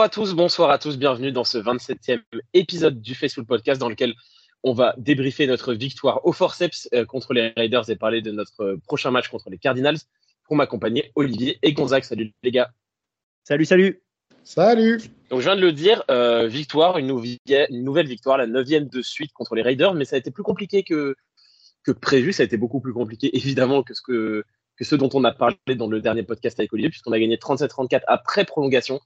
Bonjour à tous, bonsoir à tous, bienvenue dans ce 27e épisode du Facebook Podcast dans lequel on va débriefer notre victoire au forceps euh, contre les Raiders et parler de notre prochain match contre les Cardinals. Pour m'accompagner, Olivier et Gonzague. Salut les gars. Salut, salut. Salut. Donc je viens de le dire, euh, victoire, une, nouvelle victoire, la neuvième de suite contre les Raiders, mais ça a été plus compliqué que, que prévu. Ça a été beaucoup plus compliqué évidemment que ce que que ce dont on a parlé dans le dernier podcast avec Olivier, puisqu'on a gagné 37-34 après prolongation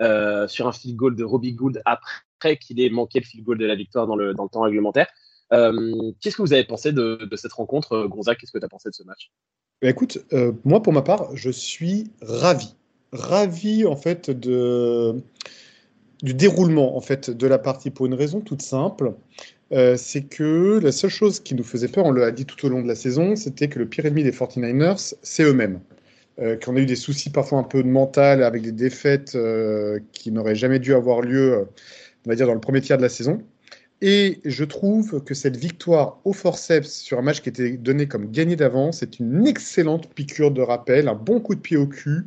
euh, sur un field goal de Robbie Gould après qu'il ait manqué le field goal de la victoire dans le, temps réglementaire. Euh, qu'est-ce que vous avez pensé de, cette rencontre, Gonzague? Qu'est-ce que tu as pensé de ce match? Bah, Écoute, euh, moi pour ma part, je suis ravi. Ravi en fait de, du déroulement en fait de la partie pour une raison toute simple. Euh, c'est que la seule chose qui nous faisait peur, on l'a dit tout au long de la saison, c'était que le pire ennemi des 49ers, c'est eux-mêmes. Euh, qu'on a eu des soucis parfois un peu de mental avec des défaites euh, qui n'auraient jamais dû avoir lieu, on va dire, dans le premier tiers de la saison. Et je trouve que cette victoire au forceps sur un match qui était donné comme gagné d'avance est une excellente piqûre de rappel, un bon coup de pied au cul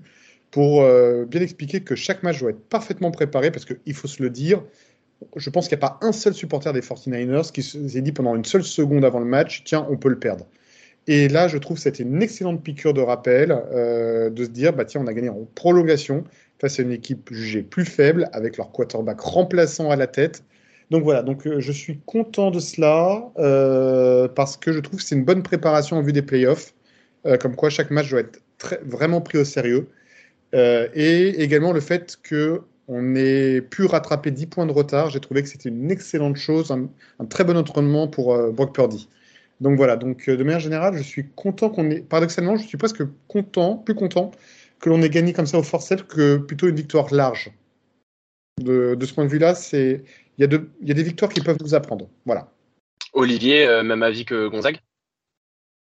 pour bien expliquer que chaque match doit être parfaitement préparé parce qu'il faut se le dire, je pense qu'il n'y a pas un seul supporter des 49ers qui s'est dit pendant une seule seconde avant le match, tiens, on peut le perdre. Et là, je trouve que c'était une excellente piqûre de rappel euh, de se dire, bah tiens, on a gagné en prolongation face à une équipe jugée plus faible, avec leur quarterback remplaçant à la tête. Donc voilà, donc euh, je suis content de cela euh, parce que je trouve que c'est une bonne préparation en vue des playoffs, comme quoi chaque match doit être vraiment pris au sérieux. et également le fait que on ait pu rattraper 10 points de retard. J'ai trouvé que c'était une excellente chose, un, très bon entraînement pour Brock Purdy. Donc voilà, donc euh, de manière générale, je suis content qu'on ait, paradoxalement, je suis presque content, plus content que l'on ait gagné comme ça au forceps que plutôt une victoire large. De, ce point de vue-là, c'est il y, a y a des victoires qui peuvent nous apprendre. Voilà. Olivier, euh, même avis que Gonzague?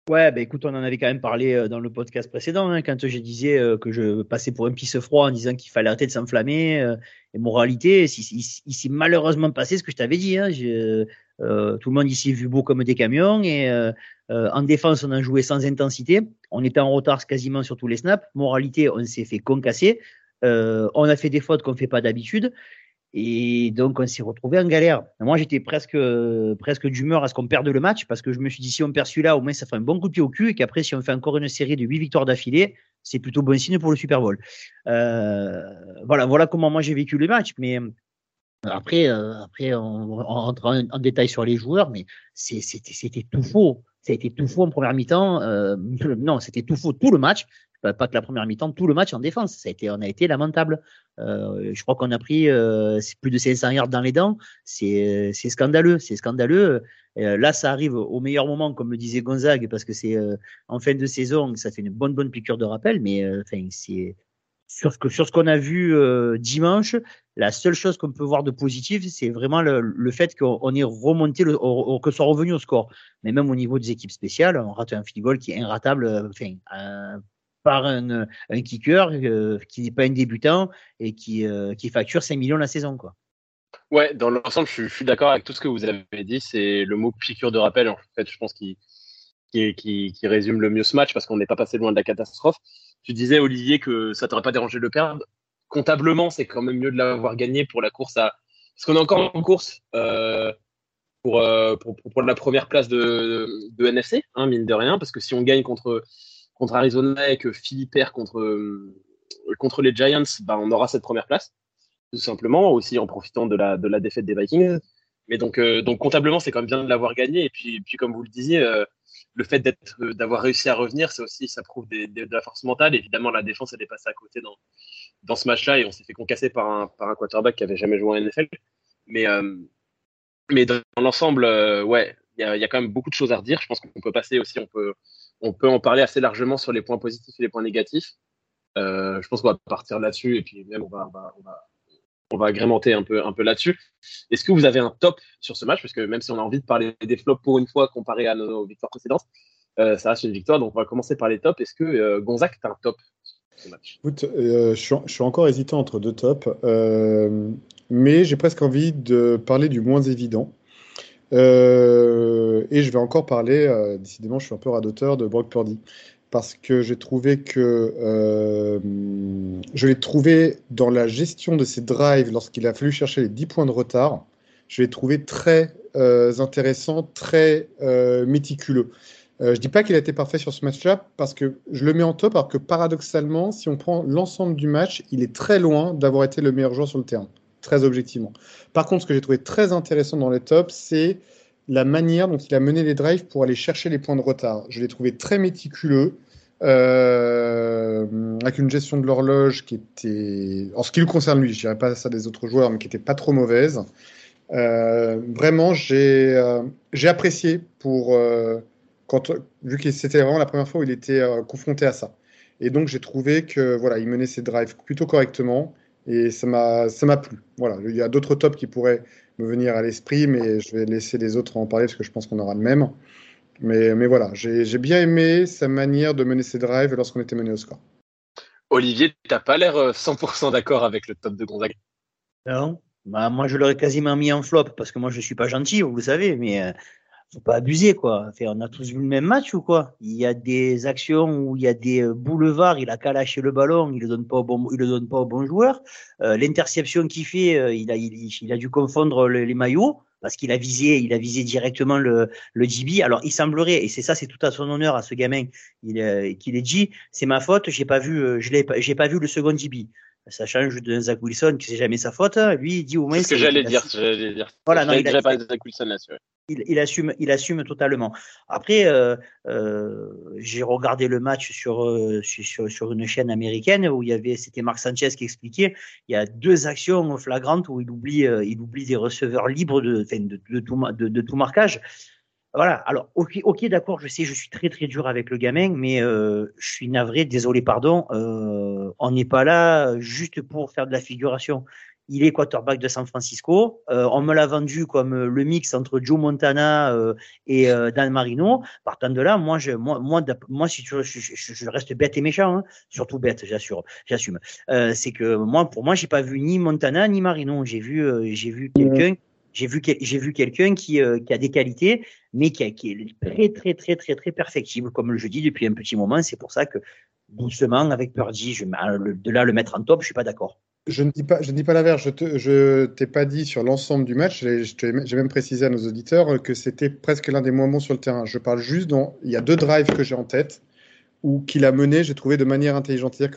Ouais, bah écoute, on en avait quand même parlé euh, dans le podcast précédent, hein, quand je disais que je passais pour un pisse froid en disant qu'il fallait arrêter de s'enflammer. Euh, et moralité, il s'est malheureusement passé ce que je t'avais dit. Hein, euh, tout le monde ici vu beau comme des camions et en défense, on a joué sans intensité. On était en retard quasiment sur tous les snaps. Moralité, on s'est fait concasser. on a fait des fautes qu'on fait pas d'habitude. Et donc, on s'est retrouvé en galère. Moi, j'étais presque, presque d'humeur à ce qu'on perde le match parce que je me suis dit, si on perd celui-là, au moins, ça fait un bon coup de pied au cul et qu'après, si on fait encore une série de huit victoires d'affilée, c'est plutôt bon signe pour le Super Bowl. Euh, voilà, voilà comment moi j'ai vécu le match. Mais après, euh, après on, rentre en, détail sur les joueurs, mais c'était tout faux. Ça a été tout faux en première mi-temps. Euh, non, c'était tout faux tout le match. Pas que la première mi-temps, tout le match en défense. Ça a été, on a été lamentable. Euh, je crois qu'on a pris euh, plus de 500 yards dans les dents. C'est scandaleux. C'est scandaleux. Euh, là, ça arrive au meilleur moment, comme le disait Gonzague, parce que c'est euh, en fin de saison, ça fait une bonne bonne piqûre de rappel. Mais c'est sur ce que sur ce qu'on a vu dimanche, la seule chose qu'on peut voir de positif, c'est vraiment le, le fait qu'on ait remonté, que soit revenu au score. Mais même au niveau des équipes spéciales, on rate un field goal qui est inratable. Enfin, par un, kicker euh, qui n'est pas un débutant et qui, euh, qui facture 5 millions la saison. Quoi. Ouais, dans l'ensemble, je, suis d'accord avec tout ce que vous avez dit. C'est le mot piqûre de rappel, en fait, je pense, qui, qui, résume le mieux ce match parce qu'on n'est pas passé loin de la catastrophe. Tu disais, Olivier, que ça t'aurait pas dérangé de perdre. Comptablement, c'est quand même mieux de l'avoir gagné pour la course à. Parce qu'on est encore en course euh, pour, pour, pour, la première place de, de, NFC, hein, mine de rien, parce que si on gagne contre contre Arizona et que Philippe perd contre, euh, contre les Giants, bah, on aura cette première place, tout simplement, aussi en profitant de la, de la défaite des Vikings. Mais donc, euh, donc comptablement, c'est quand même bien de l'avoir gagné. Et puis, puis, comme vous le disiez, euh, le fait d'être, d'avoir réussi à revenir, c'est aussi, ça prouve de la force mentale. Évidemment, la défense, elle est passée à côté dans, dans ce match-là et on s'est fait concasser par un, par un quarterback qui avait jamais joué en NFL. Mais, mais dans l'ensemble, ouais, il y a, quand même beaucoup de choses à redire. Je pense qu'on peut passer aussi, on peut, on peut en parler assez largement sur les points positifs et les points négatifs. Euh, je pense qu'on va partir là-dessus et puis même on va, agrémenter un peu, un peu là-dessus. Est-ce que vous avez un top sur ce match? Parce que même si on a envie de parler des flops pour une fois comparé à nos, victoires précédentes, euh, ça reste une victoire. Donc on va commencer par les tops. Est-ce que euh, Gonzac, tu un top sur ce match? Écoute, je suis, encore hésitant entre deux tops, mais j'ai presque envie de parler du moins évident. Euh, et je vais encore parler, euh, décidément, je suis un peu radoteur de Brock Purdy. Parce que j'ai trouvé que euh, je l'ai trouvé dans la gestion de ses drives lorsqu'il a fallu chercher les 10 points de retard. Je l'ai trouvé très euh, intéressant, très euh, méticuleux. je ne dis pas qu'il a été parfait sur ce match-là parce que je le mets en top, alors que paradoxalement, si on prend l'ensemble du match, il est très loin d'avoir été le meilleur joueur sur le terrain, très objectivement. Par contre, ce que j'ai trouvé très intéressant dans les tops, c'est la manière dont il a mené les drives pour aller chercher les points de retard. Je l'ai trouvé très méticuleux, euh, avec une gestion de l'horloge qui était, en ce qui le concerne lui, je dirais pas ça des autres joueurs, mais qui était pas trop mauvaise. Euh, vraiment, j'ai euh, j'ai apprécié pour quand vu que c'était vraiment la première fois où il était confronté à ça. Et donc j'ai trouvé que voilà, il menait ses drives plutôt correctement et ça m'a ça m'a plu. Voilà, il y a d'autres tops qui pourraient me venir à l'esprit, mais je vais laisser les autres en parler parce que je pense qu'on aura le même. Mais, mais voilà, j'ai bien aimé sa manière de mener ses drives lorsqu'on était mené au score. Olivier, tu n'as pas l'air 100% euh, d'accord avec le top de Gonzaga. Non, bah, moi je l'aurais quasiment mis en flop parce que moi je ne suis pas gentil, vous le savez, mais euh, faut pas abuser quoi. on a tous vu le même match ou quoi? Il y a des actions où il y a des euh, boulevards, il a qu'à lâcher le ballon, il le donne pas au bon, il le donne pas au bon joueur. Euh, L'interception qu'il fait, euh, il a, il, a dû confondre les maillots parce qu'il a visé, il a visé directement le, le GB. Alors il semblerait, et c'est ça, c'est tout à son honneur à ce gamin, il, euh, qu'il ait dit, c'est ma faute, j'ai pas vu, je l'ai, j'ai pas vu le second GB ça change de Zach Wilson, qui c'est jamais sa faute. Hein. Lui, il dit au moins. C'est ce que j'allais dire. dire. Voilà, non, il, a, Zach Wilson là il, il, assume, il assume totalement. Après, euh, euh, j'ai regardé le match sur, euh, sur, sur une chaîne américaine où il y avait, c'était Marc Sanchez qui expliquait, il y a deux actions flagrantes où il oublie, euh, il oublie des receveurs libres de, de, de, tout, de, tout marquage. Voilà. Alors, ok, ok, d'accord. Je sais, je suis très très dur avec le gamin, mais euh, je suis navré, désolé, pardon. On n'est pas là juste pour faire de la figuration. Il est quarterback de San Francisco. Euh, on me l'a vendu comme le mix entre Joe Montana euh, et euh, Dan Marino. Partant de là, moi, je, moi, moi, moi si tu, je, je, je, reste bête et méchant, hein. surtout bête, j'assure, j'assume. Euh, c'est que moi, pour moi, j'ai pas vu ni Montana ni Marino. J'ai vu, j'ai vu quelqu'un j'ai vu, j'ai vu quelqu'un qui, euh, qui, a des qualités, mais qui, a, qui, est très, très, très, très, très perfectible, comme je dis depuis un petit moment. C'est pour ça que, doucement, avec Purdy, je, de là le mettre en top, je suis pas d'accord. Je ne dis pas, je ne dis pas l'inverse. Je t'ai pas dit sur l'ensemble du match. J'ai même précisé à nos auditeurs que c'était presque l'un des moins bons sur le terrain. Je parle juste dans, il y a deux drives que j'ai en tête où qu'il a mené, j'ai trouvé de manière intelligente. C'est-à-dire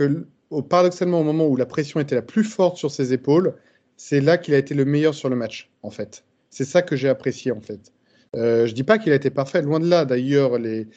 que, paradoxalement, au moment où la pression était la plus forte sur ses épaules, c'est là qu'il a été le meilleur sur le match, en fait. C'est ça que j'ai apprécié, en fait. Euh, je dis pas qu'il a été parfait, loin de là. D'ailleurs, les,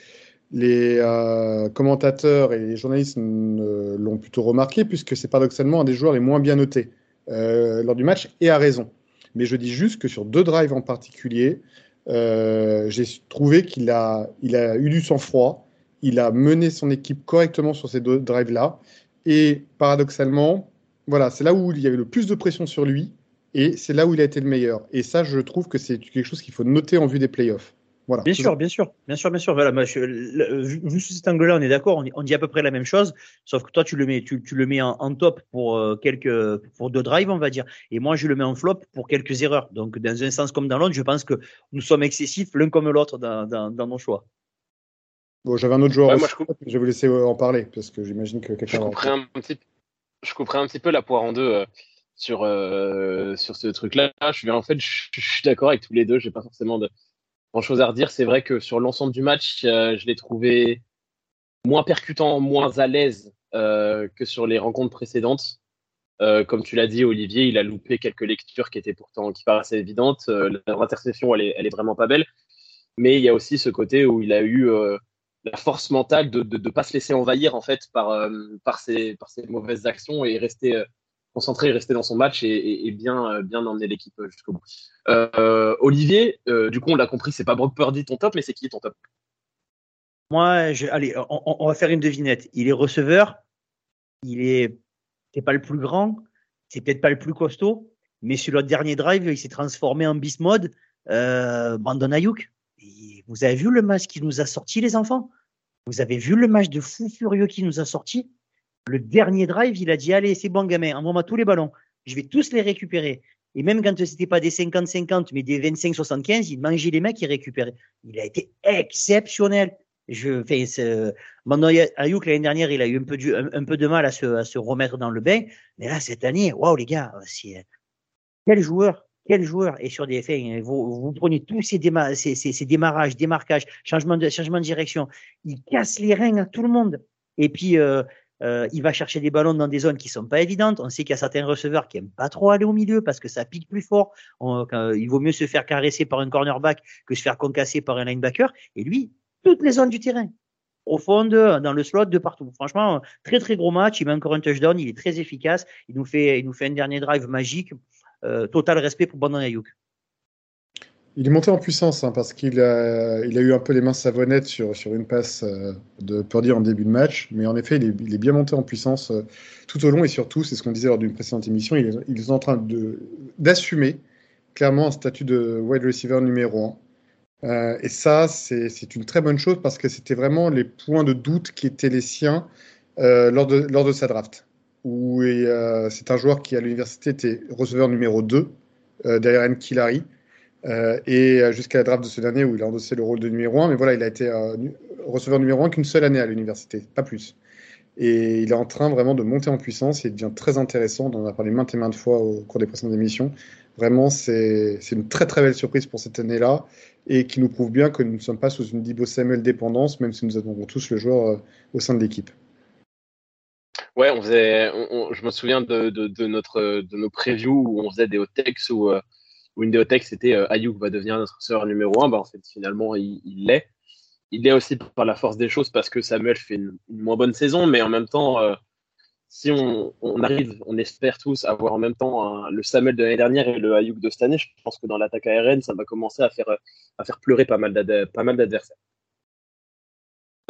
les euh, commentateurs et les journalistes l'ont plutôt remarqué, puisque c'est paradoxalement un des joueurs les moins bien notés euh, lors du match, et à raison. Mais je dis juste que sur deux drives en particulier, euh, j'ai trouvé qu'il a, a eu du sang-froid, il a mené son équipe correctement sur ces deux drives-là, et paradoxalement, voilà, c'est là où il y avait le plus de pression sur lui et c'est là où il a été le meilleur. Et ça, je trouve que c'est quelque chose qu'il faut noter en vue des playoffs. Voilà. Bien sûr, bien sûr, bien sûr, bien sûr. Voilà, vu, sous cet angle-là, on est d'accord, on, dit à peu près la même chose, sauf que toi, tu le mets, tu, le mets en, top pour euh, quelques, pour deux drives, on va dire, et moi, je le mets en flop pour quelques erreurs. Donc, dans un sens comme dans l'autre, je pense que nous sommes excessifs l'un comme l'autre dans, dans, nos choix. Bon, j'avais un autre joueur. je, vais vous laisser en parler parce que j'imagine que quelqu'un. Je un petit je couperai un petit peu la poire en deux euh, sur, euh, sur ce truc-là. Je, en fait, je, suis d'accord avec tous les deux. J'ai pas forcément de grand chose à redire. C'est vrai que sur l'ensemble du match, euh, je l'ai trouvé moins percutant, moins à l'aise que sur les rencontres précédentes. comme tu l'as dit, Olivier, il a loupé quelques lectures qui étaient pourtant qui paraissaient évidentes. L'interception, elle est, vraiment pas belle. Mais il y a aussi ce côté où il a eu la force mentale de ne pas se laisser envahir en fait par, euh, par, ses, par ses mauvaises actions et rester euh, concentré, rester dans son match et, bien, euh, bien emmener l'équipe jusqu'au bout. Olivier, du coup on l'a compris, c'est pas Brock Purdy ton top, mais c'est qui ton top? Moi, je, allez, on, va faire une devinette. Il est receveur, il est, c'est pas le plus grand, c'est peut-être pas le plus costaud, mais sur le dernier drive, il s'est transformé en beast mode. Brandon Ayuk, vous avez vu le match qui nous a sorti, les enfants? Vous avez vu le match de fou furieux qui nous a sorti Le dernier drive, il a dit Allez, c'est bon, gamin, envoie-moi tous les ballons. Je vais tous les récupérer. Et même quand c'était pas des 50-50, mais des 25-75, il mangeait les mecs, il récupérait. Il a été exceptionnel. Je fais Ayuk l'année dernière, il a eu un peu, du, un, peu de mal à se, à se, remettre dans le bain. Mais là, cette année, waouh les gars, quel joueur, quel joueur est sur des fins. Vous, vous prenez tous ces, ces, ces, démarrages, démarquages, changement de, de direction. Il casse les reins à tout le monde. Et puis, euh, euh, il va chercher des ballons dans des zones qui sont pas évidentes. On sait qu'il y a certains receveurs qui aiment pas trop aller au milieu parce que ça pique plus fort. il vaut mieux se faire caresser par un cornerback que se faire concasser par un linebacker. Et lui, toutes les zones du terrain. Profonde, dans le slot, de partout. Franchement, très très gros match. Il met encore un touchdown. Il est très efficace. Il nous fait, il nous fait un dernier drive magique. Euh, total respect pour Brandon Ayuk. Il est monté en puissance hein, parce qu'il a, eu un peu les mains savonnettes sur, une passe euh, de Purdy en début de match, mais en effet, il est, bien monté en puissance euh, tout au long et surtout, c'est ce qu'on disait lors d'une précédente émission, il est, en train d'assumer clairement un statut de wide receiver numéro 1. Euh, et ça, c'est, une très bonne chose parce que c'était vraiment les points de doute qui étaient les siens lors, de, lors de sa draft. Où c'est un joueur qui à l'université était receveur numéro 2 derrière Nkilari. Euh, et euh, jusqu'à la draft de ce dernier où il a endossé le rôle de numéro 1. Mais voilà, il a été euh, receveur numéro 1 qu'une seule année à l'université, pas plus. Et il est en train vraiment de monter en puissance et il devient très intéressant. On en a parlé maintes et maintes fois au cours des précédentes émissions. Vraiment, c'est une très très belle surprise pour cette année-là et qui nous prouve bien que nous ne sommes pas sous une Dibo Samuel dépendance, même si nous avons tous le joueur au sein de l'équipe. Ouais, on faisait, je me souviens de, notre, de nos previews où on faisait des hot takes où où une c'était euh, Ayuk va devenir notre sœur numéro un. Bah, en fait, finalement, il l'est. Il l'est aussi par la force des choses parce que Samuel fait une, moins bonne saison, mais en même temps, euh, si on, arrive, on espère tous avoir en même temps le Samuel de l'année dernière et le Ayuk de cette année, je pense que dans l'attaque aérienne, ça va commencer à faire, à faire pleurer pas mal d'adversaires.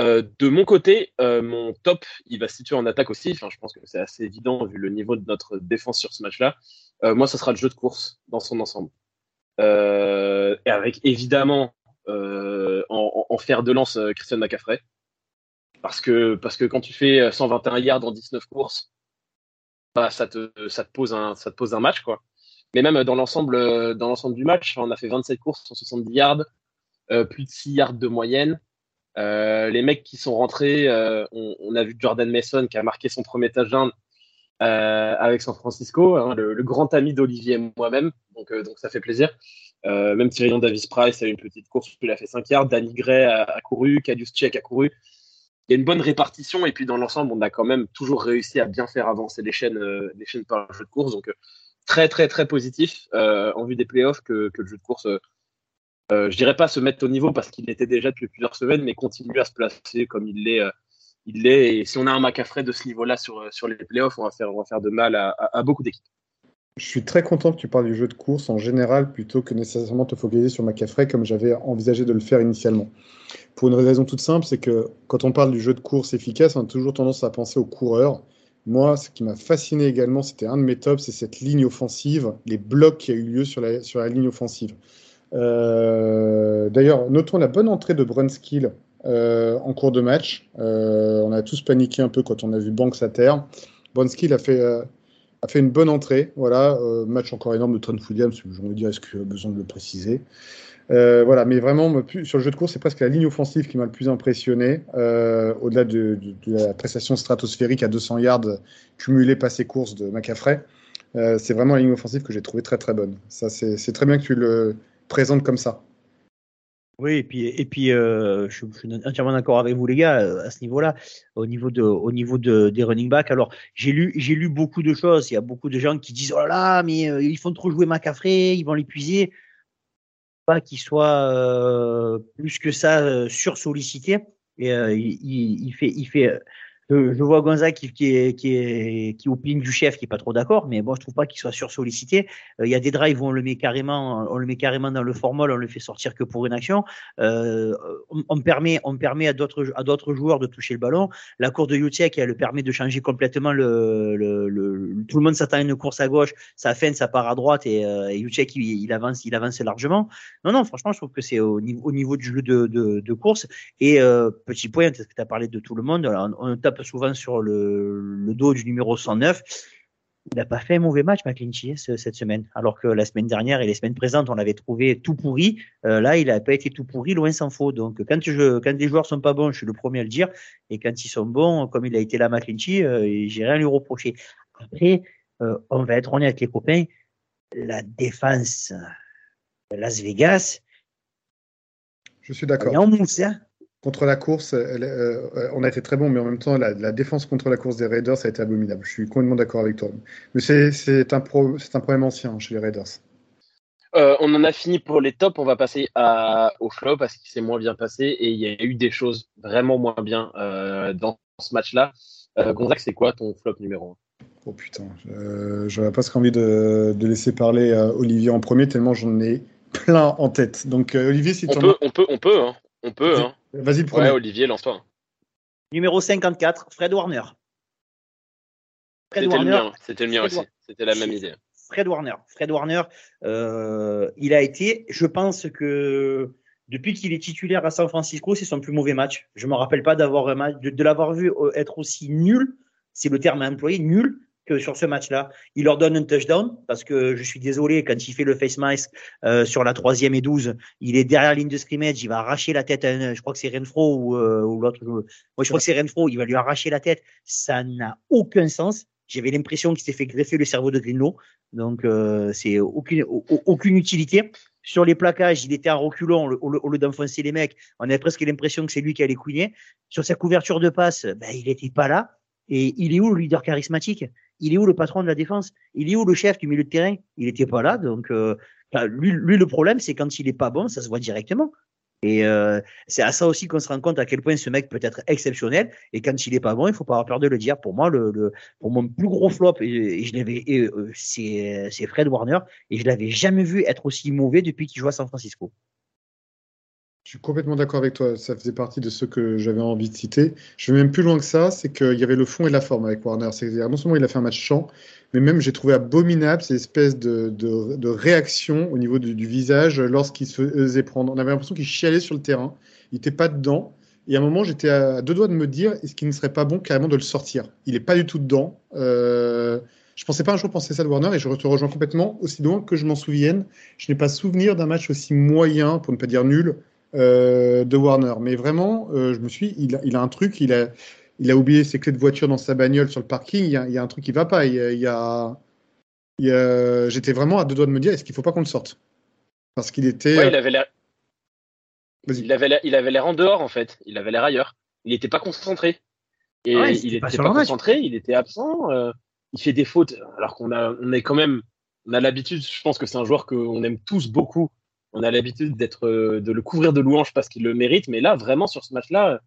Euh, de mon côté, mon top, il va se situer en attaque aussi. Enfin, je pense que c'est assez évident vu le niveau de notre défense sur ce match-là. moi, ce sera le jeu de course dans son ensemble. Euh, et avec évidemment euh, en, fer de lance euh, Christian McCaffrey. Parce que, parce que quand tu fais 121 yards en 19 courses, bah, ça, te, ça, te pose un, ça te pose un match. Quoi. Mais même dans l'ensemble, du match, on a fait 27 courses, 170 yards, plus de 6 yards de moyenne. les mecs qui sont rentrés, on, a vu Jordan Mason qui a marqué son premier touchdown avec San Francisco, hein, le, grand ami d'Olivier et moi-même, donc, euh, ça fait plaisir. Euh, même Tyrion Davis Price a eu une petite course, il a fait 5 yards, Danny Gray a, couru, Kadius Tchek a couru. Il y a une bonne répartition et puis dans l'ensemble, on a quand même toujours réussi à bien faire avancer les chaînes, les chaînes par le jeu de course. Donc très très très positif en vue des playoffs que, que le jeu de course je dirais pas se mettre au niveau parce qu'il était déjà depuis plusieurs semaines, mais continue à se placer comme il l'est il l'est. Et si on a un Macafrey de ce niveau-là sur, sur les playoffs, on va faire, on va faire de mal à, beaucoup d'équipes. Je suis très content que tu parles du jeu de course en général plutôt que nécessairement te focaliser sur Macafrey comme j'avais envisagé de le faire initialement. Pour une raison toute simple, c'est que quand on parle du jeu de course efficace, on a toujours tendance à penser aux coureurs. Moi, ce qui m'a fasciné également, c'était un de mes tops, c'est cette ligne offensive, les blocs qui a eu lieu sur la, sur la ligne offensive. Euh, d'ailleurs, notons la bonne entrée de Brunskill euh, en cours de match. Euh, on a tous paniqué un peu quand on a vu Banks à terre. Bronski a fait, euh, a fait une bonne entrée. Voilà, match encore énorme de Trent Williams, j'ai envie de dire, est-ce qu'il a besoin de le préciser? Voilà, mais vraiment, sur le jeu de course, c'est presque la ligne offensive qui m'a le plus impressionné, au-delà de, la prestation stratosphérique à 200 yards cumulée passé course de McAffrey. c'est vraiment la ligne offensive que j'ai trouvé très très bonne. Ça, c'est très bien que tu le présentes comme ça. Oui, et puis, et puis euh, je, suis entièrement d'accord avec vous les gars euh, à ce niveau-là, au niveau de, au niveau de, des running backs. Alors j'ai lu, j'ai lu beaucoup de choses. Il y a beaucoup de gens qui disent oh là là, mais euh, ils font trop jouer Macafré, ils vont l'épuiser. Pas qu'il soit plus que ça sur sollicité. Et il, fait, il fait je, vois Gonzague qui, qui, est, qui, est, qui opine du chef, qui est pas trop d'accord, mais bon, je trouve pas qu'il soit sursollicité. Euh, il y a des drives où on le met carrément, on le met carrément dans le formol, on le fait sortir que pour une action. Euh, on, permet, on permet à d'autres, à d'autres joueurs de toucher le ballon. La course de Utiek, elle le permet de changer complètement le, le, le tout le monde s'attend à une course à gauche, ça fin, ça part à droite et, euh, il, avance, il avance largement. Non, non, franchement, je trouve que c'est au niveau, au niveau du jeu de, de, de course. Et euh, petit point, parce tu as parlé de tout le monde, on, on tape souvent sur le, dos du numéro 109. il n'a pas fait un mauvais match, McClinchy, cette semaine. Alors que la semaine dernière et les semaines présentes, on l'avait trouvé tout pourri. Euh, là, il n'a pas été tout pourri, loin s'en faut. Donc, quand, je, quand les joueurs sont pas bons, je suis le premier à le dire. Et quand ils sont bons, comme il a été là, McClinchy, euh, j'ai rien à lui reprocher. Après, euh, on va être honnête, les copains. La défense de Las Vegas. Je suis d'accord. en mousse, hein contre la course, euh, on a été très bon, mais en même temps, la, défense contre la course des Raiders, ça a été abominable. Je suis complètement d'accord avec toi. Mais c'est un, un problème ancien chez les Raiders. Euh, on en a fini pour les tops. On va passer à, au flop parce qu'il s'est moins bien passé et il y a eu des choses vraiment moins bien euh, dans ce match-là. Gonzague, c'est quoi ton flop numéro 1 Oh putain, j'aurais presque envie de, de, laisser parler Olivier en premier tellement j'en ai plein en tête. Donc Olivier, si tu on, peut, on peut, on peut, hein. On peut, hein. Vas-y, premier. Ouais, Olivier, lance-toi. Numéro 54, Fred Warner. C'était le mien, c'était le mien aussi. C'était la même idée. Fred Warner. Fred Warner, euh, il a été, je pense que depuis qu'il est titulaire à San Francisco, c'est son plus mauvais match. Je me rappelle pas d'avoir de, de l'avoir vu euh, être aussi nul. C'est le terme à employer, nul sur ce match-là. Il leur donne un touchdown parce que je suis désolé, quand il fait le face mask euh, sur la troisième et 12, il est derrière la ligne de scrimmage, il va arracher la tête à je crois que c'est Renfro ou, euh, ou l'autre. Moi, je crois que c'est Renfro, il va lui arracher la tête. Ça n'a aucun sens. J'avais l'impression qu'il s'est fait greffer le cerveau de Greenlow. Donc, euh, c'est aucune, aucune utilité. Sur les plaquages, il était en reculant au lieu d'enfoncer les mecs. On avait presque l'impression que c'est lui qui allait couiner. Sur sa couverture de passe, ben, il n'était pas là. Et il est où le leader charismatique? Il est où le patron de la défense? Il est où le chef du milieu de terrain? Il n'était pas là. Donc, euh, lui, le problème, c'est quand il est pas bon, ça se voit directement. Et euh, c'est à ça aussi qu'on se rend compte à quel point ce mec peut être exceptionnel. Et quand il est pas bon, il faut pas avoir peur de le dire. Pour moi, le, pour mon plus gros flop, euh, c'est, c'est Fred Warner, et je l'avais jamais vu être aussi mauvais depuis qu'il joue à San Francisco. Je suis complètement d'accord avec toi. Ça faisait partie de ceux que j'avais envie de citer. Je vais même plus loin que ça, c'est qu'il y avait le fond et la forme avec Warner. C'est-à-dire, non seulement il a fait un match champ, mais même j'ai trouvé abominable ces espèces de, de, réactions au niveau du, visage lorsqu'il se faisait prendre. On avait l'impression qu'il chialait sur le terrain. Il n'était pas dedans. Et à un moment, j'étais à deux doigts de me dire est-ce qu'il ne serait pas bon carrément de le sortir? Il n'est pas du tout dedans. Euh, je pensais pas un jour penser ça de Warner et je te rejoins complètement. Aussi loin que je m'en souvienne, je n'ai pas souvenir d'un match aussi moyen, pour ne pas dire nul, euh, de Warner. Mais vraiment, euh, je me suis, il a, il a un truc, il a, il a oublié ses clés de voiture dans sa bagnole sur le parking. Il y a, il y a un truc qui va pas. Il y a, il y a, j'étais vraiment à deux doigts de me dire, est-ce qu'il faut pas qu'on le sorte? Parce qu'il était. Ouais, il avait l'air. Il avait l'air, il avait l'air en dehors en fait. Il avait l'air ailleurs. Il n'était pas concentré. Et il n'était pas, concentré. Il était absent. Euh, il fait des fautes. Alors qu'on a, on est quand même, on a l'habitude. Je pense que c'est un joueur qu'on aime tous beaucoup on a l'habitude d'être, euh, de le couvrir de louanges parce qu'il le mérite, mais là, vraiment, sur ce match-là,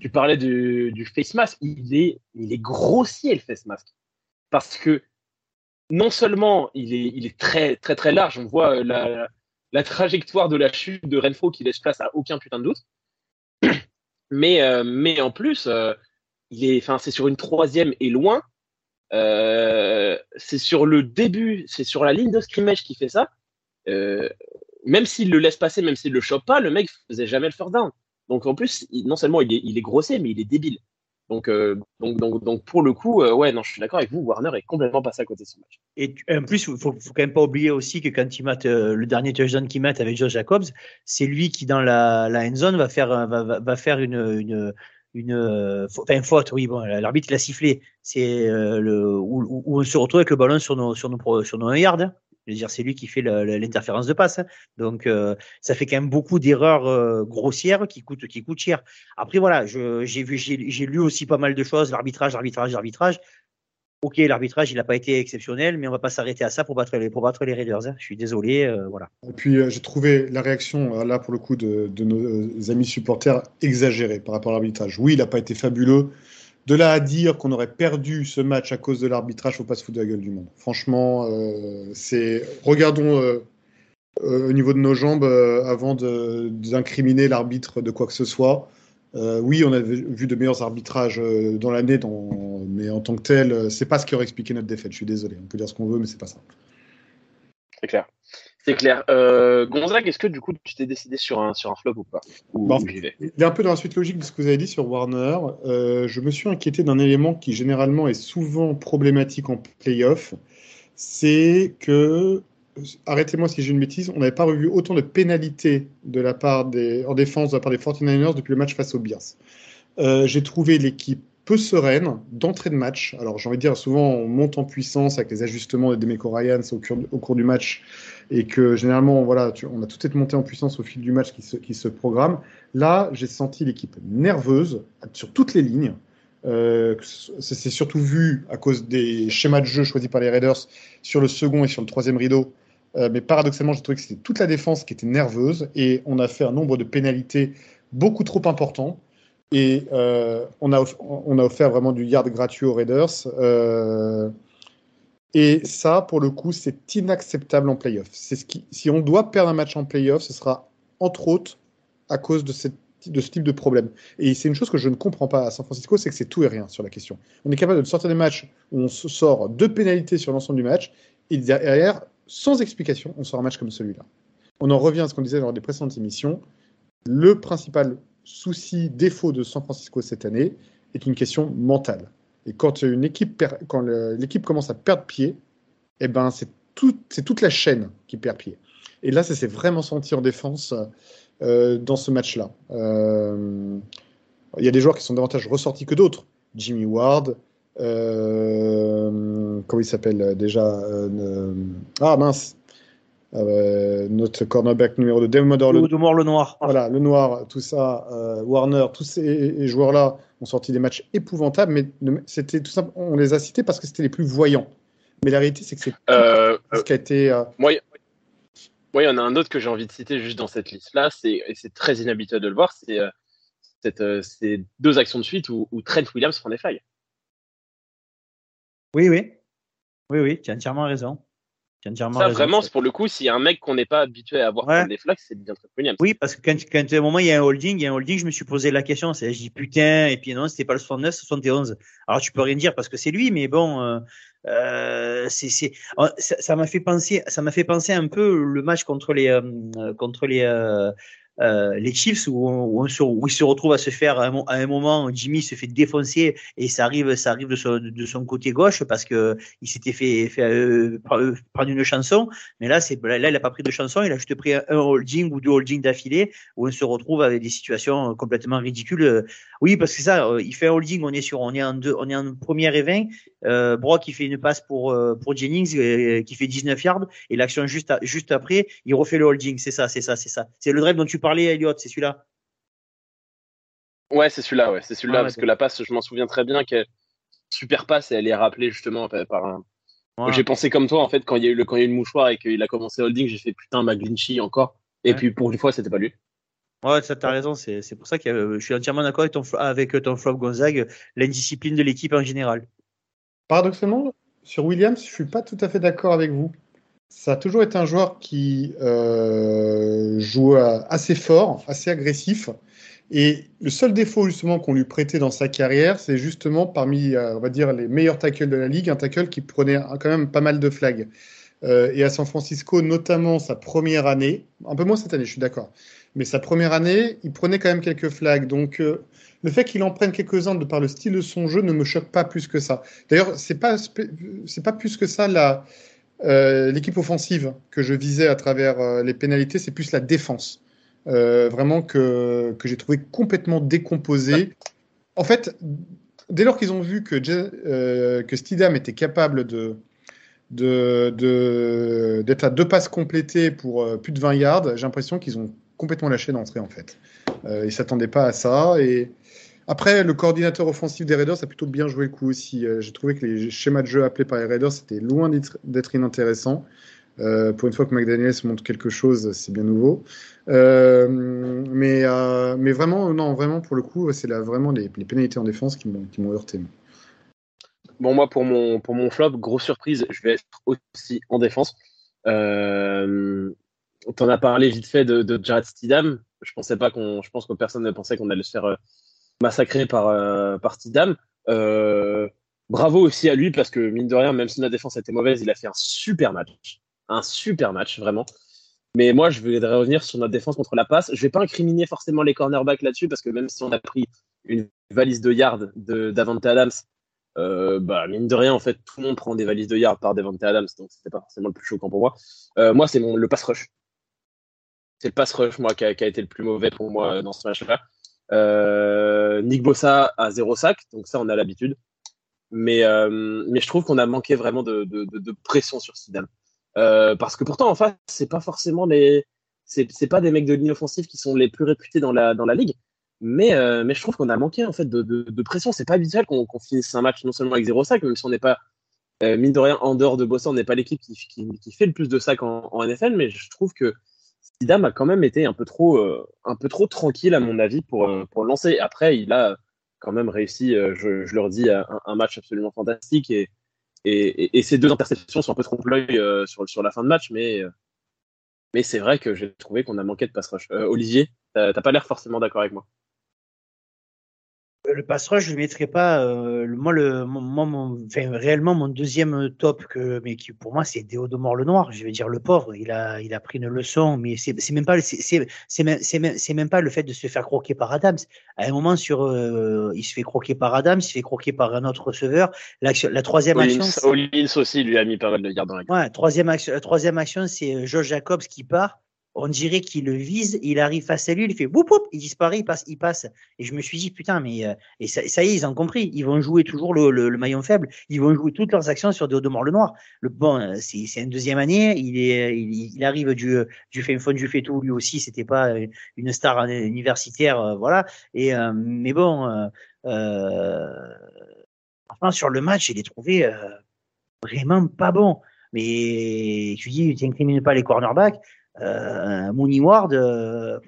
tu parlais du, face mask, il est, il est grossier le face mask. Parce que non seulement il est, il est très, très, très large, on voit euh, la, trajectoire de la chute de Renfro qui laisse place à aucun putain de doute, mais, euh, mais en plus, il est, enfin, c'est sur une troisième et loin. c'est sur le début, c'est sur la ligne de scrimmage qui fait ça même s'il le laisse passer, même s'il le chope pas, le mec faisait jamais le first down. Donc en plus, non seulement il est, il grossier, mais il est débile. Donc, euh, donc, donc, donc, pour le coup, euh, ouais, non, je suis d'accord avec vous. Warner est complètement passé à côté de ce match. Et en plus, il faut, faut quand même pas oublier aussi que quand il met euh, le dernier touchdown qu'il met avec Josh Jacobs, c'est lui qui dans la, la end zone va faire va, va faire une, une une enfin, faute, oui, bon, l'arbitre l'a sifflé. C'est le où, on se retrouve avec le ballon sur nos sur nos sur nos yards. Dire, c'est lui qui fait l'interférence de passe. Hein. Donc, euh, ça fait quand même beaucoup d'erreurs euh, grossières qui coûtent, qui coûtent cher. Après, voilà, j'ai vu, j'ai lu aussi pas mal de choses. L'arbitrage, l'arbitrage, l'arbitrage. Ok, l'arbitrage, il n'a pas été exceptionnel, mais on va pas s'arrêter à ça pour battre les, pour battre les Raiders. Hein. Je suis désolé, euh, voilà. Et puis, j'ai trouvé la réaction, là, pour le coup, de, de nos amis supporters exagérée par rapport à l'arbitrage. Oui, il n'a pas été fabuleux. De là à dire qu'on aurait perdu ce match à cause de l'arbitrage, faut pas se foutre de la gueule du monde. Franchement, euh, c'est regardons euh, euh, au niveau de nos jambes avant d'incriminer l'arbitre de quoi que ce soit. oui, on a vu de meilleurs arbitrages dans l'année, mais en tant que tel, c'est pas ce qui aurait expliqué notre défaite. Je suis désolé, on peut dire ce qu'on veut, mais c'est pas ça. C'est clair. C'est clair. Euh, Gonzague, est-ce que du coup tu t'es décidé sur un, sur un flop ou pas ou, bon, Il est un peu dans la suite logique de ce que vous avez dit sur Warner. Euh, je me suis inquiété d'un élément qui généralement est souvent problématique en playoff. C'est que, arrêtez-moi si j'ai une bêtise, on n'avait pas revu autant de pénalités de la part des, en défense de la part des 49ers depuis le match face aux Bears. Euh, j'ai trouvé l'équipe peu sereine d'entrée de match. Alors j'ai envie de dire, souvent on monte en puissance avec les ajustements de Demeco Ryans au, cours du match et que généralement voilà, on a tout été monté en puissance au fil du match qui se, qui se programme. Là, j'ai senti l'équipe nerveuse sur toutes les lignes. Euh, c'est surtout vu à cause des schémas de jeu choisis par les Raiders sur le second et sur le troisième rideau. Euh, mais paradoxalement, j'ai trouvé que c'était toute la défense qui était nerveuse et on a fait un nombre de pénalités beaucoup trop important. Et euh, on, a, on a offert vraiment du yard gratuit aux Raiders. Euh, et ça, pour le coup, c'est inacceptable en playoff. C'est ce si on doit perdre un match en playoff, ce sera entre autres à cause de, de ce type de problème. Et c'est une chose que je ne comprends pas à San Francisco, c'est que c'est tout et rien sur la question. On est capable de sortir des matchs où on sort deux pénalités sur l'ensemble du match, et derrière, sans explication, on sort un match comme celui-là. On en revient à ce qu'on disait lors des précédentes émissions. Le principal souci, défaut de San Francisco cette année est une question mentale. Et quand une équipe, quand l'équipe commence à perdre pied, eh ben c'est tout, c'est toute la chaîne qui perd pied. Et là, ça s'est vraiment senti en défense euh, dans ce match-là. Euh, il y a des joueurs qui sont davantage ressortis que d'autres. Jimmy Ward, euh, comment il s'appelle déjà Ah mince, euh, notre cornerback numéro 2, Demodor le... le noir. Voilà, le noir, tout ça, euh, Warner, tous ces joueurs-là ont sorti des matchs épouvantables, mais c'était tout simple, on les a cités parce que c'était les plus voyants. Mais la réalité, c'est que c'est euh, ce qui a été. Euh, moi, il y en a un autre que j'ai envie de citer juste dans cette liste-là, et c'est très inhabituel de le voir, c'est ces deux actions de suite où, où Trent Williams prend des failles. Oui, oui. Oui, oui, tu as entièrement raison ça, vraiment, pour le coup, s'il y a un mec qu'on n'est pas habitué à avoir des flags, c'est bien très Williams. Oui, parce que quand, quand à un moment il y a un holding, il y a un holding, je me suis posé la question. C'est, je dis putain, et puis non, c'était pas le 69, 71. Alors tu peux rien dire parce que c'est lui, mais bon, euh, euh c'est, c'est, ça m'a fait penser, ça m'a fait penser un peu le match contre les, euh, contre les, euh, euh, les Chiefs où, où, on se, où il se retrouve à se faire à un, moment Jimmy se fait défoncer et ça arrive ça arrive de son, de son côté gauche parce que il s'était fait, fait euh, euh, prendre une chanson. Mais là c'est là il a pas pris de chanson il a juste pris un holding ou deux holdings d'affilée où on se retrouve avec des situations complètement ridicules. Oui parce que ça il fait un holding on est sur on est en deux on est en première et 20 euh, Brock qui fait une passe pour pour Jennings qui fait 19 yards et l'action juste juste après il refait le holding c'est ça c'est ça c'est ça c'est le drive dont tu parler, Elliot, c'est celui-là Ouais, c'est celui-là, ouais, c'est celui-là, ah, parce que la passe, je m'en souviens très bien qu'elle super passe et elle est rappelée justement par un. J'ai pensé comme toi en fait quand il y a eu le quand il y a eu le mouchoir et qu'il a commencé holding, j'ai fait putain McGlinchy encore. Et puis pour une fois, c'était pas lui. Ouais, ça t'as raison. C'est pour ça que je suis entièrement d'accord avec ton avec ton flop Gonzague, l'indiscipline de l'équipe en général. Paradoxalement, sur Williams, je suis pas tout à fait d'accord avec vous. Ça a toujours été un joueur qui euh, joue assez fort, assez agressif. Et le seul défaut justement qu'on lui prêtait dans sa carrière, c'est justement parmi, euh, on va dire, les meilleurs tackles de la ligue, un tackle qui prenait quand même pas mal de flags. Euh, et à San Francisco, notamment sa première année, un peu moins cette année, je suis d'accord, mais sa première année, il prenait quand même quelques flags. Donc euh, le fait qu'il en prenne quelques-uns de par le style de son jeu ne me choque pas plus que ça. D'ailleurs, c'est pas pas plus que ça euh, l'équipe offensive que je visais à travers euh, les pénalités, c'est plus la défense. Euh, vraiment que, que j'ai trouvé complètement décomposée. En fait, dès lors qu'ils ont vu que, que Stidham était capable de, d'être de, à deux passes complétées pour plus de 20 yards, j'ai l'impression qu'ils ont complètement lâché d'entrée en fait. Euh, ils s'attendaient pas à ça et après, le coordinateur offensif des Raiders a plutôt bien joué le coup aussi. Euh, j'ai trouvé que les schémas de jeu appelés par les Raiders c'était loin d'être inintéressant. Euh, pour une fois que McDaniels montre quelque chose, c'est bien nouveau. Euh, mais, euh, mais vraiment, non, vraiment, pour le coup, c'est vraiment les, pénalités en défense qui m'ont heurté. Bon, moi, pour mon, pour mon flop, grosse surprise, je vais être aussi en défense. Euh, T'en as parlé vite fait de, de Jared Steedham. Je pensais pas qu'on, je pense que personne ne pensait qu'on allait se faire massacré par, euh, par Tidam. Euh, bravo aussi à lui parce que mine de rien, même si la défense était mauvaise, il a fait un super match. Un super match, vraiment. Mais moi, je voudrais revenir sur notre défense contre la passe. Je vais pas incriminer forcément les cornerbacks là-dessus parce que même si on a pris une valise de yards de d'Avante Adams, euh, bah, mine de rien, en fait, tout le monde prend des valises de yards par Devante Adams, donc c'était pas forcément le plus choquant pour moi. Euh, moi, c'est le pass rush. C'est le pass rush, moi, qui a, été le plus mauvais pour moi dans ce match-là. Euh, Nick Bossa a zéro sac, donc ça, on a l'habitude. Mais, mais je trouve qu'on a manqué vraiment de, de, de, pression sur Sidam. parce que pourtant, en face, c'est pas forcément les. C'est pas des mecs de ligne offensive qui sont les plus réputés dans la, dans la ligue. Mais, euh, mais je trouve qu'on a manqué en fait de, de, de pression. C'est pas habituel qu'on finisse un match non seulement avec 0 sac, même si on n'est pas, euh, mine de rien, en dehors de Bossa, on n'est pas l'équipe qui, qui, fait le plus de sacs en, NFL. Mais je trouve que Sidam a quand même été un peu trop, euh, un peu trop tranquille, à mon avis, pour, euh, pour lancer. Après, il a quand même réussi, je, je leur dis, un, match absolument fantastique. Et, et, et, ces deux interceptions sont un peu trompe-l'œil sur, sur la fin de match. Mais, mais c'est vrai que j'ai trouvé qu'on a manqué de pass rush. Olivier, t'as pas l'air forcément d'accord avec moi le pass rush, je ne mettrais pas. Euh, moi, le, moi mon, enfin, réellement, mon deuxième top, que, mais qui pour moi, c'est Déodomore le Noir. Je vais dire le pauvre. Il a, il a pris une leçon, mais c'est même pas, c'est même, même, même pas le fait de se faire croquer par Adams. À un moment, sur, euh, il se fait croquer par Adams, il se fait croquer par un autre receveur. La, la troisième action. Hollins aussi lui a mis pas mal de gardes dans la Ouais, troisième action, la troisième action, c'est euh, Josh Jacobs qui part on dirait qu'il le vise, il arrive face à lui, il fait boum boum, il disparaît, il passe, il passe. Et je me suis dit putain, mais euh, et ça, y est, ils ont compris, ils vont jouer toujours le, maillon faible, ils vont jouer toutes leurs actions sur Deodemore le Noir. Le bon, euh, c'est une deuxième année, il est, il, arrive du du fait fond du fait tout, lui aussi, c'était pas euh, une star universitaire, voilà. Et mais bon, enfin sur le match, il est trouvé vraiment pas bon. Mais tu dis, tu n'incrimines pas les cornerbacks euh, Mooney Ward. Euh,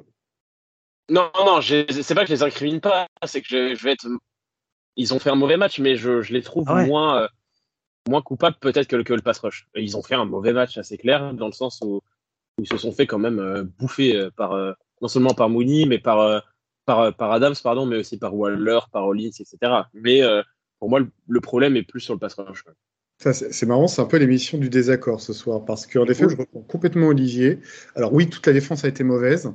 non, non, c'est pas que je les incrimine pas, c'est que je, vais être. Ils ont fait un mauvais match, mais je, je les trouve ah moins, euh, moins coupables peut-être que, que, le pass rush. Ils ont fait un mauvais match, assez clair, dans le sens où, ils se sont fait quand même bouffer par non seulement par Mooney, mais par, par, par Adams, pardon, mais aussi par Waller, par Hollins, etc. Mais pour moi, le, problème est plus sur le pass rush. C'est marrant, c'est un peu l'émission du désaccord ce soir, parce qu'en effet, je reprends complètement Olivier. Alors oui, toute la défense a été mauvaise,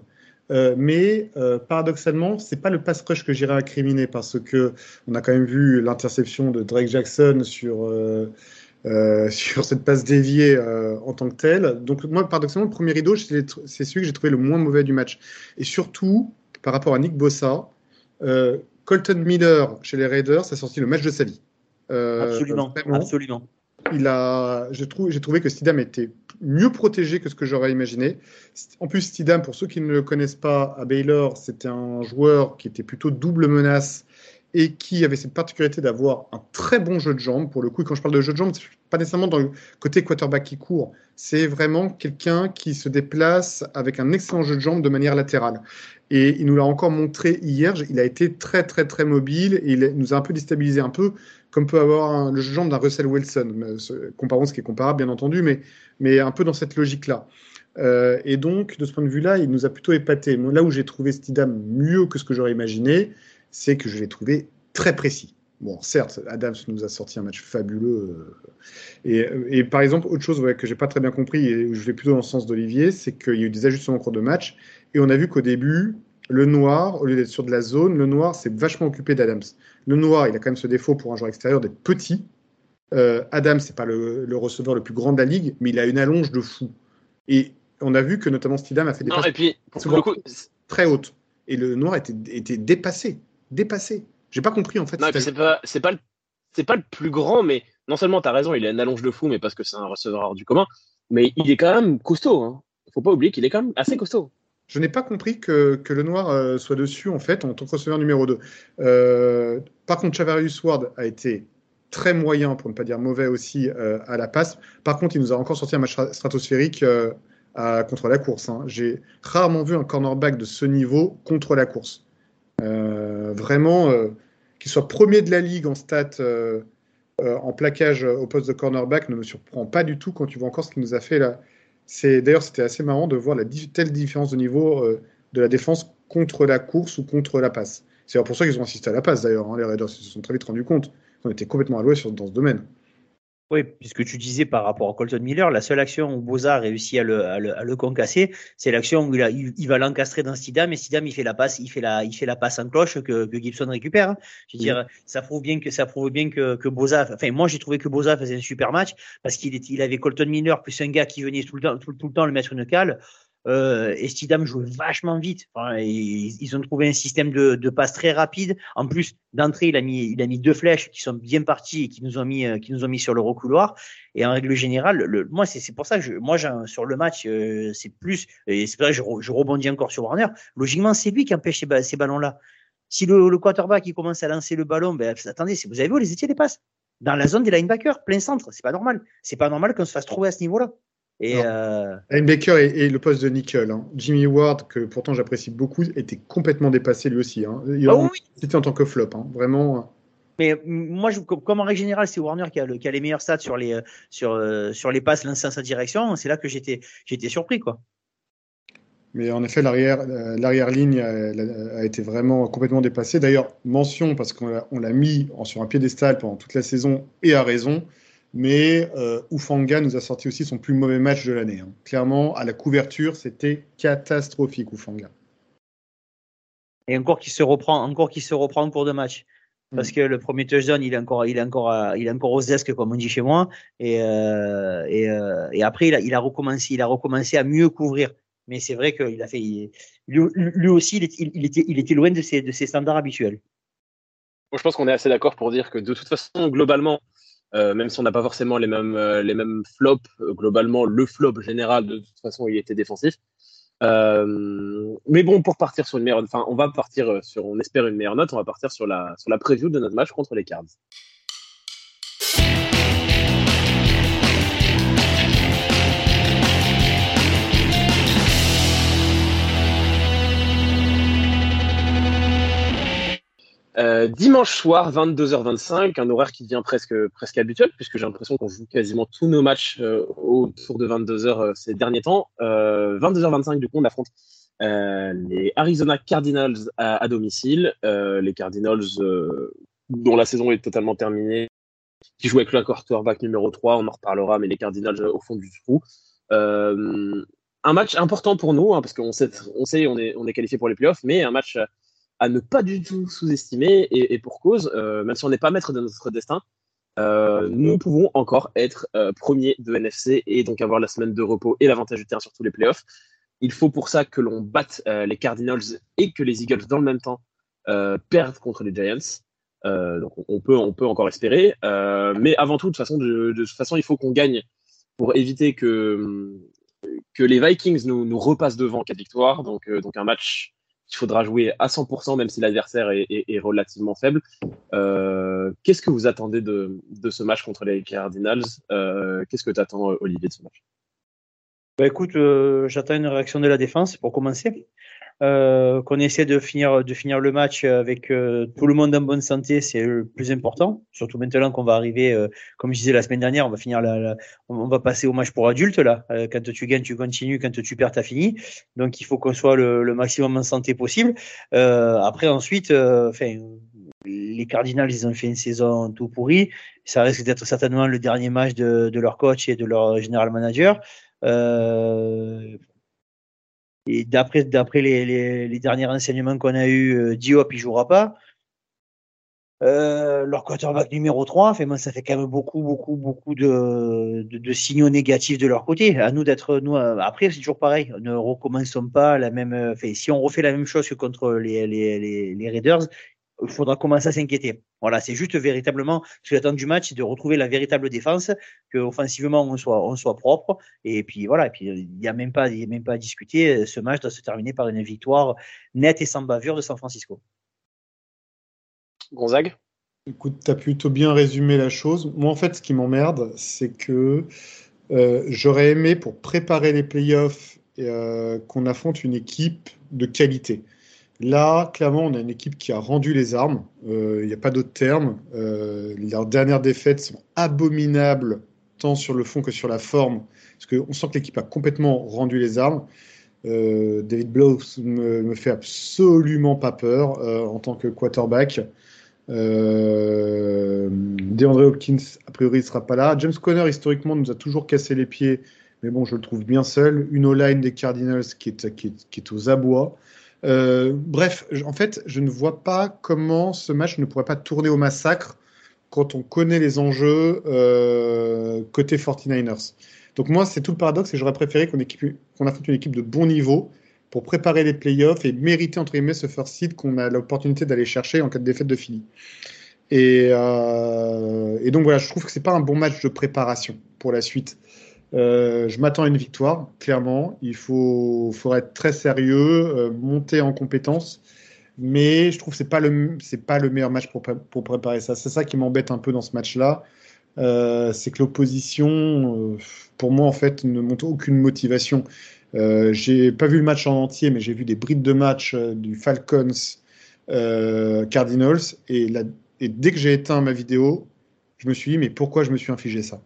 euh, mais euh, paradoxalement, c'est pas le pass rush que j'irais incriminer, parce que on a quand même vu l'interception de Drake Jackson sur euh, euh sur cette passe déviée en tant que telle. Donc moi, paradoxalement, le premier rideau, c'est celui que j'ai trouvé le moins mauvais du match. Et surtout, par rapport à Nick Bossa, Colton Miller chez les Raiders a sorti le match de sa vie. Absolument, absolument il a, j'ai trouvé, que Stidham était mieux protégé que ce que j'aurais imaginé. En plus, Stidham, pour ceux qui ne le connaissent pas, à Baylor, c'était un joueur qui était plutôt double menace et qui avait cette particularité d'avoir un très bon jeu de jambes. Pour le coup, quand je parle de jeu de jambes, c'est pas nécessairement dans le côté quarterback qui court. C'est vraiment quelqu'un qui se déplace avec un excellent jeu de jambes de manière latérale. Et il nous l'a encore montré hier. Il a été très, très, très mobile et il nous a un peu déstabilisé un peu comme peut avoir le genre d'un Russell Wilson, comparons ce qui est comparable bien entendu, mais, mais un peu dans cette logique-là. Euh, et donc, de ce point de vue-là, il nous a plutôt épaté. Là où j'ai trouvé Stidham mieux que ce que j'aurais imaginé, c'est que je l'ai trouvé très précis. Bon, certes, Adams nous a sorti un match fabuleux. Euh, et, par exemple, autre chose que j'ai pas très bien compris, et où je vais plutôt dans le sens d'Olivier, c'est qu'il y a eu des ajustements au cours de match. Et on a vu qu'au début, le noir, au lieu d'être sur de la zone, le noir s'est vachement occupé d'Adams. Le noir, il a quand même ce défaut pour un joueur extérieur d'être petit. Euh, Adams, c'est pas le, receveur le plus grand de la ligue, mais il a une allonge de fou. Et on a vu que notamment Stidham a fait des non, et puis, très hautes. Et le noir était, était dépassé. Dépassé. J'ai pas compris en fait. Non, c'est pas, c'est pas, le, pas le plus grand, mais non seulement tu as raison, il a une allonge de fou, mais parce que c'est un receveur hors du commun, mais il est quand même costaud. Hein. Faut pas oublier qu'il est quand même assez costaud. Je n'ai pas compris que, le noir euh, soit dessus, en fait, en tant que receveur numéro 2. Euh, par contre, Chavarius Ward a été très moyen, pour ne pas dire mauvais aussi, euh, à la passe. Par contre, il nous a encore sorti un match stratosphérique contre la course. Hein. J'ai rarement vu un cornerback de ce niveau contre la course. vraiment, qu'il soit premier de la ligue en stats, en plaquage au poste de cornerback, ne me surprend pas du tout quand tu vois encore ce qu'il nous a fait là c'est d'ailleurs c'était assez marrant de voir la telle différence de niveau euh, de la défense contre la course ou contre la passe. C'est pour ça qu'ils ont assisté à la passe d'ailleurs. Hein, les Raiders se sont très vite rendus compte qu'on était complètement l'ouest dans ce domaine. Oui, puisque tu disais par rapport à Colton Miller, la seule action où Boza a réussi à le, à le, à le concasser, c'est l'action où il, a, il, va l'encastrer dans Stidham et Stidham il fait la passe, il fait la, il fait la passe en cloche que, que Gibson récupère. Hein. Je veux dire, ça prouve bien que ça prouve bien que, que Boza, enfin moi j'ai trouvé que Boza faisait un super match parce qu'il il avait Colton Miller plus un gars qui venait tout le temps, tout, tout le temps le mettre une cale. Euh, et Stidham jouait vachement vite. Ils, ont trouvé un système de, de passe très rapide. En plus, d'entrée, il a mis, il a mis deux flèches qui sont bien parties et qui nous ont mis, euh, qui nous ont mis sur le recouloir. Et en règle générale, le, moi, c'est pour ça que je, moi, sur le match, euh, c'est plus, et c'est pour je, rebondis encore sur Warner. Logiquement, c'est lui qui empêche ces, ces ballons-là. Si le, le quarterback il commence à lancer le ballon, ben attendez, vous avez vu, les étiez les passes dans la zone des linebackers, plein centre, c'est pas normal. C'est pas normal qu'on se fasse trouver à ce niveau-là. Et euh... Baker et, le poste de nickel. Hein. Jimmy Ward, que pourtant j'apprécie beaucoup, était complètement dépassé lui aussi. Hein. Il ah, oui. C'était en tant que flop, hein. vraiment. Euh. Mais moi, je, comme en règle générale, c'est Warner qui a, le, qui a, les meilleurs stats sur les, sur, euh, sur les passes lancées en sa direction. C'est là que j'étais surpris. quoi. Mais en effet, l'arrière euh, l'arrière ligne a, a, été vraiment complètement dépassée. D'ailleurs, mention, parce qu'on l'a mis sur un piédestal pendant toute la saison et à raison mais euh, Ufanga nous a sorti aussi son plus mauvais match de l'année. Hein. Clairement, à la couverture, c'était catastrophique, Ufanga. Et encore qui se reprend, encore qui se reprend en cours de match. Parce mm. que le premier touchdown, il est encore, il est encore, il est encore aux desk, comme on dit chez moi. Et, euh, et, euh, et, après, il a, il a recommencé, il a recommencé à mieux couvrir. Mais c'est vrai qu'il a fait, lui, lui, aussi, il, il, était, il était loin de ses, de ses standards habituels. Je pense qu'on est assez d'accord pour dire que de toute façon, globalement, euh, même si on n'a pas forcément les mêmes, euh, les mêmes flops, euh, globalement, le flop général, de toute façon, il était défensif. mais bon, pour partir sur une meilleure, enfin, on va partir sur, on espère une meilleure note, on va partir sur la, sur la preview de notre match contre les Cards. Euh, dimanche soir, 22h25, un horaire qui devient presque, presque habituel, puisque j'ai l'impression qu'on joue quasiment tous nos matchs euh, autour de 22h euh, ces derniers temps. 22h25, du coup, on affronte les Arizona Cardinals à, domicile. les Cardinals, dont la saison est totalement terminée, qui jouent avec le quarterback numéro 3, on en reparlera, mais les Cardinals au fond du trou. un match important pour nous, hein, parce qu'on sait, on sait, on est, on est qualifié pour les playoffs, mais un match à ne pas du tout sous-estimer et, pour cause, euh, même si on n'est pas maître de notre destin, euh, nous pouvons encore être euh, premiers de NFC et donc avoir la semaine de repos et l'avantage du terrain sur tous les playoffs. Il faut pour ça que l'on batte les Cardinals et que les Eagles dans le même temps perdent contre les Giants. donc on peut, on peut encore espérer, mais avant tout, de toute façon, de, toute façon, il faut qu'on gagne pour éviter que que les Vikings nous, repassent devant quatre victoires. Donc, donc un match il faudra jouer à 100%, même si l'adversaire est, relativement faible. Euh, qu'est-ce que vous attendez de, ce match contre les Cardinals? Euh, Qu'est-ce que tu attends, Olivier, de ce match? Bah, Écoute, euh, j'attends une réaction de la défense pour commencer. Euh, qu'on essaie de finir le match avec euh, tout le monde en bonne santé, c'est le plus important. Surtout maintenant qu'on va arriver, euh, comme je disais la semaine dernière, on va finir la, on va passer au match pour adultes là. quand tu gagnes, tu continues. Quand tu perds, t'as fini. Donc il faut qu'on soit le, maximum en santé possible. après ensuite, enfin. les Cardinals, ils ont fait une saison tout pourrie. Ça risque d'être certainement le dernier match de, leur coach et de leur général manager. Et d'après d'après les, les, les, derniers renseignements qu'on a eu, euh, Diop il jouera pas. Euh, leur quarterback numéro 3, fait, moi, ça fait quand même beaucoup, beaucoup, beaucoup de, de, de signaux négatifs de leur côté. À nous d'être, nous, euh, après, c'est toujours pareil. Ne recommençons pas la même, euh, fait, si on refait la même chose que contre les, les, les, les Raiders, il faudra commencer à s'inquiéter. Voilà, c'est juste véritablement ce que j'attends du match, c'est de retrouver la véritable défense, que offensivement on soit, on soit propre. Et puis voilà, et puis il n'y a même pas, il y a même pas à discuter. Ce match doit se terminer par une victoire nette et sans bavure de San Francisco. Gonzague? Écoute, tu as plutôt bien résumé la chose. Moi, en fait, ce qui m'emmerde, c'est que euh, j'aurais aimé, pour préparer les playoffs, euh, qu'on affronte une équipe de qualité. Là, clairement, on a une équipe qui a rendu les armes. Euh, il n'y a pas d'autre terme. Euh, leurs dernières défaites sont abominables, tant sur le fond que sur la forme. Parce qu'on sent que l'équipe a complètement rendu les armes. Euh, David Blows me, fait absolument pas peur en tant que quarterback. Euh, DeAndre Hopkins, a priori, ne sera pas là. James Conner, historiquement, nous a toujours cassé les pieds, mais bon, je le trouve bien seul. Une O-line des Cardinals qui est, qui est, aux abois. Euh, bref, en fait, je ne vois pas comment ce match ne pourrait pas tourner au massacre quand on connaît les enjeux euh, côté 49ers. Donc moi, c'est tout le paradoxe et j'aurais préféré qu'on affronte une équipe de bon niveau pour préparer les playoffs et mériter entre guillemets ce first seed qu'on a l'opportunité d'aller chercher en cas de défaite de Philly. Et, euh, et, donc voilà, je trouve que c'est pas un bon match de préparation pour la suite. Euh, je m'attends à une victoire, clairement. Il faut, être très sérieux, euh, monter en compétence. Mais je trouve que le c'est pas le meilleur match pour, préparer ça. C'est ça qui m'embête un peu dans ce match-là. Euh, c'est que l'opposition, pour moi, en fait, ne montre aucune motivation. J'ai pas vu le match en entier, mais j'ai vu des brides de match du Falcons Cardinals. Et dès que j'ai éteint ma vidéo, je me suis dit, mais pourquoi je me suis infligé ça?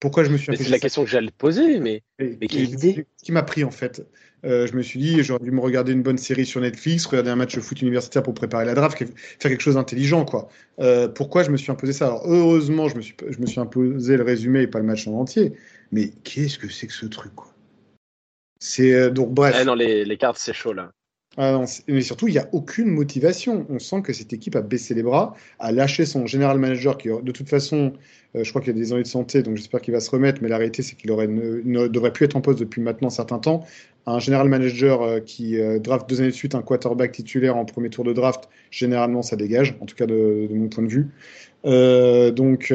Pourquoi je me suis C'est la question que j'allais poser, mais, mais quelle idée Ce qui m'a pris, en fait. Euh, je me suis dit, j'aurais dû me regarder une bonne série sur Netflix, regarder un match de foot universitaire pour préparer la draft, faire quelque chose d'intelligent, quoi. Euh, pourquoi je me suis imposé ça? Alors, heureusement, je me, suis, je me suis imposé le résumé et pas le match en entier. Mais qu'est-ce que c'est que ce truc, quoi? C'est euh, donc bref. non, les, les cartes, c'est chaud là. Ah mais surtout, il n'y a aucune motivation. On sent que cette équipe a baissé les bras, a lâché son général manager qui, de toute façon, euh, je crois qu'il a des ennuis de santé, donc j'espère qu'il va se remettre. Mais la réalité, c'est qu'il ne, devrait plus être en poste depuis maintenant un certain temps. Un général manager euh, qui euh, draft deux années de suite un quarterback titulaire en premier tour de draft, généralement, ça dégage, en tout cas de, mon point de vue. donc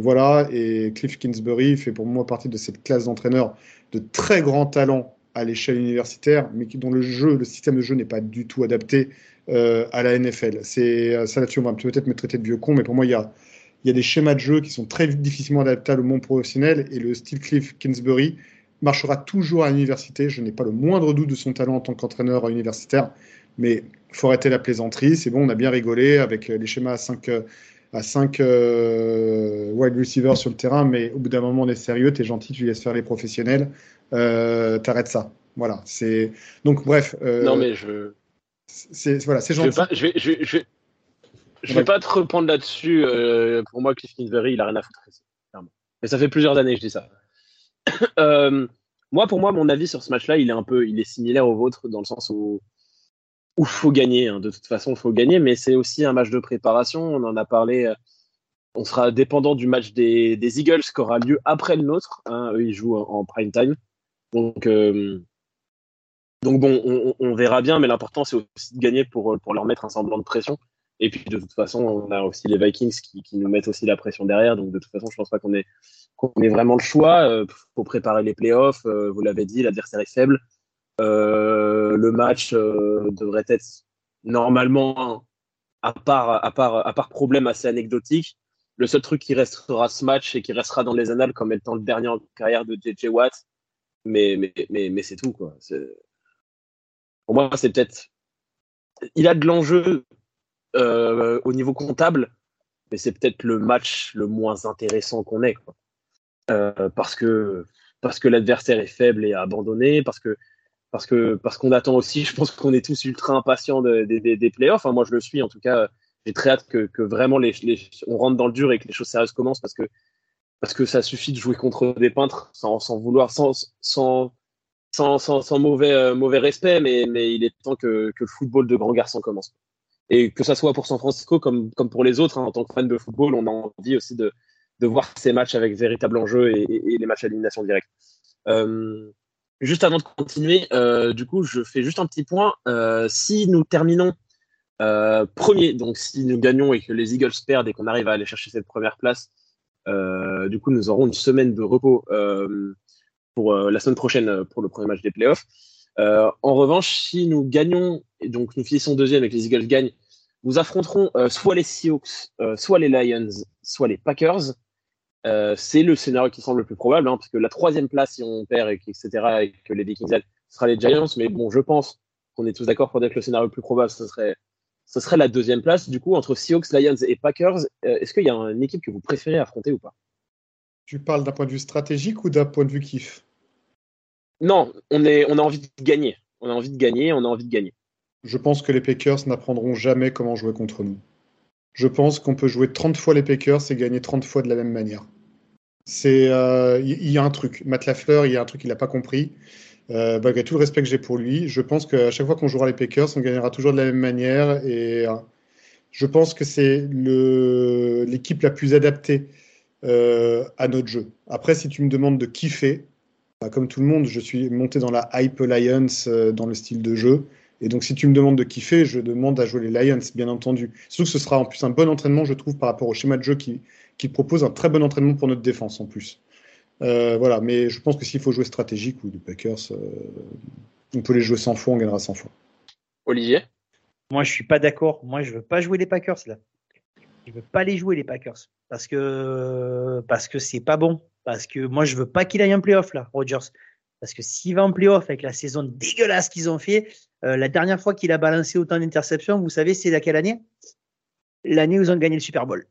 voilà, et Cliff Kingsbury fait pour moi partie de cette classe d'entraîneurs de très grand talent à l'échelle universitaire, mais dont le jeu, le système de jeu n'est pas du tout adapté euh, à la NFL. C'est euh, ça là-dessus, on va peut-être me traiter de vieux con, mais pour moi, il y a, y a des schémas de jeu qui sont très difficilement adaptables au monde professionnel, et le style Cliff Kingsbury marchera toujours à l'université. Je n'ai pas le moindre doute de son talent en tant qu'entraîneur universitaire, mais il faut arrêter la plaisanterie. C'est bon, on a bien rigolé avec les schémas à 5 à 5 euh, wide receivers sur le terrain, mais au bout d'un moment, on est sérieux, tu es gentil, tu laisses faire les professionnels, t'arrêtes ça. Voilà, c'est donc bref. Euh, non mais je. C'est voilà, c'est gentil. Je vais, je vais, je vais, pas te reprendre là-dessus. Euh, pour moi, Cliff Kingsbury, il a rien à foutre. Mais ça fait plusieurs années que je dis ça. moi, pour moi, mon avis sur ce match-là, il est un peu, il est similaire au vôtre dans le sens où où faut gagner. Hein. De toute façon, il faut gagner, mais c'est aussi un match de préparation. On en a parlé. Euh, on sera dépendant du match des, des Eagles qui aura lieu après le nôtre. Hein. Eux, ils jouent en, prime time. Donc, euh, donc bon, on, verra bien, mais l'important, c'est aussi de gagner pour, pour leur mettre un semblant de pression. Et puis, de toute façon, on a aussi les Vikings qui, nous mettent aussi la pression derrière. Donc, de toute façon, je pense pas qu'on ait, vraiment le choix. Euh, pour préparer les playoffs, euh, vous l'avez dit, l'adversaire est faible. Euh, le match euh, devrait être normalement, à part, à, part, à part problème assez anecdotique, le seul truc qui restera ce match et qui restera dans les annales comme étant le dernier en carrière de JJ Watt, mais, mais, mais, mais c'est tout. Quoi. Pour moi, c'est peut-être. Il a de l'enjeu euh, au niveau comptable, mais c'est peut-être le match le moins intéressant qu'on ait. Euh, parce que, parce que l'adversaire est faible et abandonné, parce que parce que parce qu'on attend aussi. Je pense qu'on est tous ultra impatients des playoffs. Enfin, moi, je le suis. En tout cas, j'ai très hâte que, que vraiment les, on rentre dans le dur et que les choses sérieuses commencent parce que parce que ça suffit de jouer contre des peintres sans, sans vouloir, sans, sans, sans, sans, mauvais, euh, mauvais respect, mais, mais il est temps que, que le football de grands garçons commence. Et que ça soit pour San Francisco comme, comme pour les autres, hein, en tant que fan de football, on a envie aussi de, de voir ces matchs avec véritable enjeu et, et, les matchs à élimination directe. Euh, Juste avant de continuer, euh, du coup, je fais juste un petit point. Si nous terminons premier, donc si nous gagnons et que les Eagles perdent et qu'on arrive à aller chercher cette première place, du coup, nous aurons une semaine de repos pour la semaine prochaine pour le premier match des playoffs. en revanche, si nous gagnons et donc nous finissons deuxième et que les Eagles gagnent, nous affronterons soit les Seahawks, soit les Lions, soit les Packers. Euh, c'est le scénario qui semble le plus probable, hein, parce que la troisième place, si on perd, et etc., et que les Vikings ce sera les Giants. Mais bon, je pense qu'on est tous d'accord pour dire que le scénario le plus probable, ce serait, ce serait la deuxième place. Du coup, entre Seahawks, Lions et Packers, euh, est-ce qu'il y a une équipe que vous préférez affronter ou pas? Tu parles d'un point de vue stratégique ou d'un point de vue kiff? Non, on, est, on a envie de gagner. On a envie de gagner, on a envie de gagner. Je pense que les Packers n'apprendront jamais comment jouer contre nous. je pense qu'on peut jouer 30 fois les Packers et gagner 30 fois de la même manière. C'est, il euh, y, a un truc. Matt Lafleur, il y a un truc qu'il n'a pas compris. Euh, malgré tout le respect que j'ai pour lui, je pense qu'à chaque fois qu'on jouera les Packers, on gagnera toujours de la même manière. Et euh, je pense que c'est l'équipe la plus adaptée euh, à notre jeu. Après, si tu me demandes de kiffer, bah, comme tout le monde, je suis monté dans la Hype Lions dans le style de jeu. Et donc, si tu me demandes de kiffer, je demande à jouer les Lions, bien entendu. Surtout que ce sera en plus un bon entraînement, je trouve, par rapport au schéma de jeu qui propose un très bon entraînement pour notre défense en plus. Euh, voilà, mais je pense que s'il faut jouer stratégique ou les Packers, euh, on peut les jouer 100 fois, on gagnera 100 fois. Olivier? Moi, je suis pas d'accord. Moi, je veux pas jouer les Packers là. Je veux pas les jouer les Packers parce que parce que c'est pas bon. Parce que moi, je veux pas qu'il aille en playoff là, Rodgers. Parce que s'il va en playoff avec la saison dégueulasse qu'ils ont fait, euh, la dernière fois qu'il a balancé autant d'interceptions, vous savez, c'est laquelle année? L'année où ils ont gagné le Super Bowl.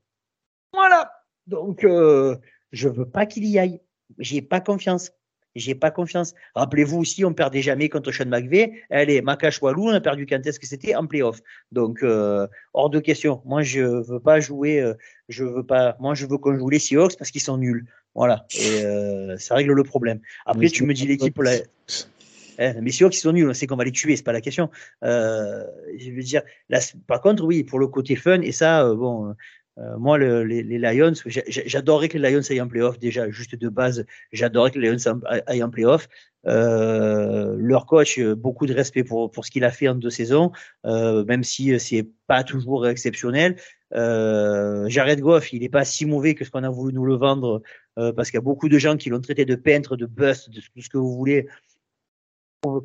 Voilà. Donc, euh, je veux pas qu'il y aille. J'ai pas confiance. J'ai pas confiance. Rappelez-vous aussi, on perdait jamais contre Sean McVay. Allez, Makash Walou, on a perdu quand est-ce que c'était en playoff. Donc, euh, hors de question. Moi, je veux pas jouer. Euh, je veux pas. Moi, je veux qu'on joue les Seahawks parce qu'ils sont nuls. Voilà. Et euh, ça règle le problème. Après, tu me dis l'équipe. La... Eh, mais Seahawks, ils sont nuls. On sait qu'on va les tuer. C'est pas la question. Je veux dire. Là, par contre, oui, pour le côté fun et ça, bon euh, moi, les, Lions, j'adorerais que les Lions aillent en playoff déjà, juste de base. J'adorerais que les Lions aillent en playoff. Euh, leur coach, euh, beaucoup de respect pour, pour ce qu'il a fait en deux saisons, euh, même si c'est pas toujours exceptionnel. Euh, Jared Goff, il n'est pas si mauvais que ce qu'on a voulu nous le vendre, parce qu'il y a beaucoup de gens qui l'ont traité de peintre, de bust, de tout ce que vous voulez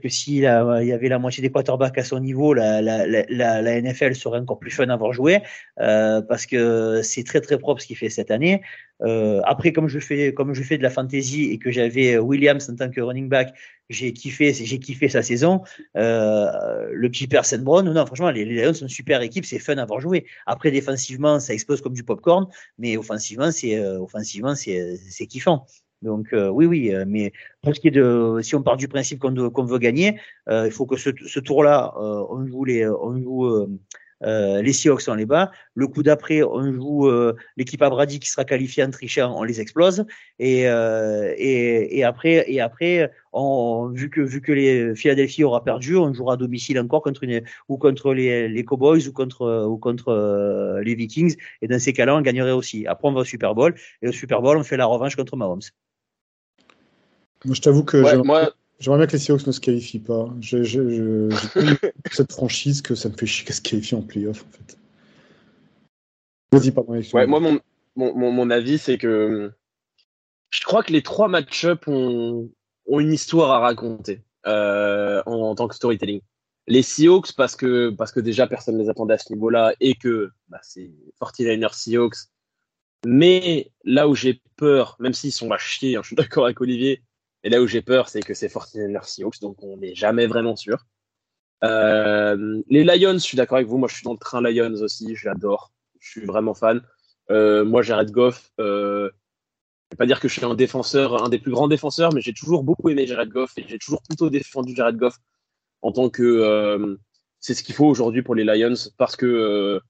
que s'il y avait la moitié des quarterbacks à son niveau, la, la, la, la NFL serait encore plus fun à voir jouer euh, parce que c'est très très propre ce qu'il fait cette année. Euh, après, comme je fais comme je fais de la fantasy et que j'avais Williams en tant que running back, j'ai kiffé j'ai kiffé sa saison. Euh, le petit Persen Brown, non franchement les, Lions sont une super équipe, c'est fun à voir jouer. Après défensivement, ça explose comme du popcorn, mais offensivement c'est euh, offensivement c'est kiffant. Donc euh, oui, oui, euh, mais pour ce qui est de, si on part du principe qu'on veut gagner, euh, il faut que ce, tour-là, on joue les, on joue les Seahawks on les bat. Le coup d'après, on joue l'équipe à Brady qui sera qualifiée en trichant, on les explose. Et, et, après, et après, on, vu que vu que les Philadelphie aura perdu, on jouera à domicile encore contre ou contre les, les Cowboys ou contre ou contre les Vikings. Et dans ces cas-là, on gagnerait aussi. Après, on va au Super Bowl et au Super Bowl, on fait la revanche contre Mahomes. Moi, je t'avoue que j'aimerais bien que les Seahawks ne se qualifient pas. J'ai cette franchise que ça me fait chier qu'elle se qualifie en playoff, en fait. Vas-y, pardon. Ouais, moi, mon, mon, mon avis, c'est que je crois que les trois match-up ont, ont, une histoire à raconter euh, en, en, tant que storytelling. Les Seahawks, parce que, parce que déjà personne ne les attendait à ce niveau-là et que bah, c'est 49ers Seahawks. Mais là où j'ai peur, même s'ils sont à chier, hein, je suis d'accord avec Olivier, et là où j'ai peur, c'est que c'est 49ers Seahawks, donc on n'est jamais vraiment sûr. Euh, les Lions, je suis d'accord avec vous. Moi, je suis dans le train Lions aussi. J'adore. Je suis vraiment fan. Euh, moi, Jared Goff. Euh, je vais pas dire que je suis un défenseur, un des plus grands défenseurs, mais j'ai toujours beaucoup aimé Jared Goff et j'ai toujours plutôt défendu Jared Goff en tant que euh, c'est ce qu'il faut aujourd'hui pour les Lions parce que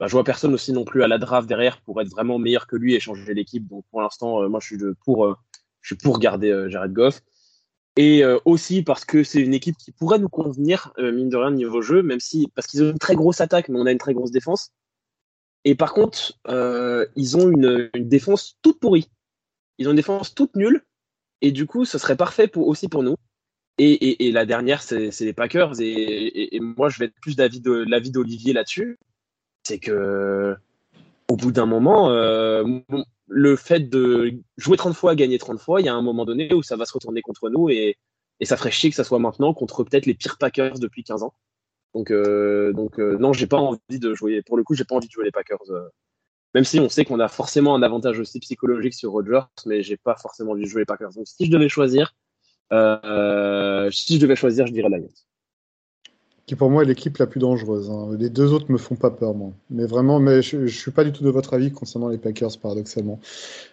bah, je vois personne aussi non plus à la draft derrière pour être vraiment meilleur que lui et changer l'équipe. Donc pour l'instant, moi, je suis pour je suis pour garder euh, Jared Goff. Et euh, aussi parce que c'est une équipe qui pourrait nous convenir, euh, mine de rien, niveau jeu, même si, parce qu'ils ont une très grosse attaque, mais on a une très grosse défense. Et par contre, ils ont une, défense toute pourrie. Ils ont une défense toute nulle. Et du coup, ce serait parfait pour, aussi pour nous. Et, la dernière, c'est les Packers. Et, moi, je vais être plus d'avis de l'avis d'Olivier là-dessus. C'est que au bout d'un moment, le fait de jouer 30 fois, gagner 30 fois, il y a un moment donné où ça va se retourner contre nous et, ça ferait chier que ça soit maintenant contre peut-être les pires Packers depuis 15 ans. Donc, euh, donc euh, non, j'ai pas envie de jouer. Pour le coup, j'ai pas envie de jouer les Packers. Euh. même si on sait qu'on a forcément un avantage aussi psychologique sur Rodgers, mais j'ai pas forcément envie de jouer les Packers. Donc, si je devais choisir, euh, si je devais choisir, je dirais Lions qui pour moi est l'équipe la plus dangereuse. Hein. Les deux autres me font pas peur, moi. Mais vraiment, mais je, ne suis pas du tout de votre avis concernant les Packers, paradoxalement.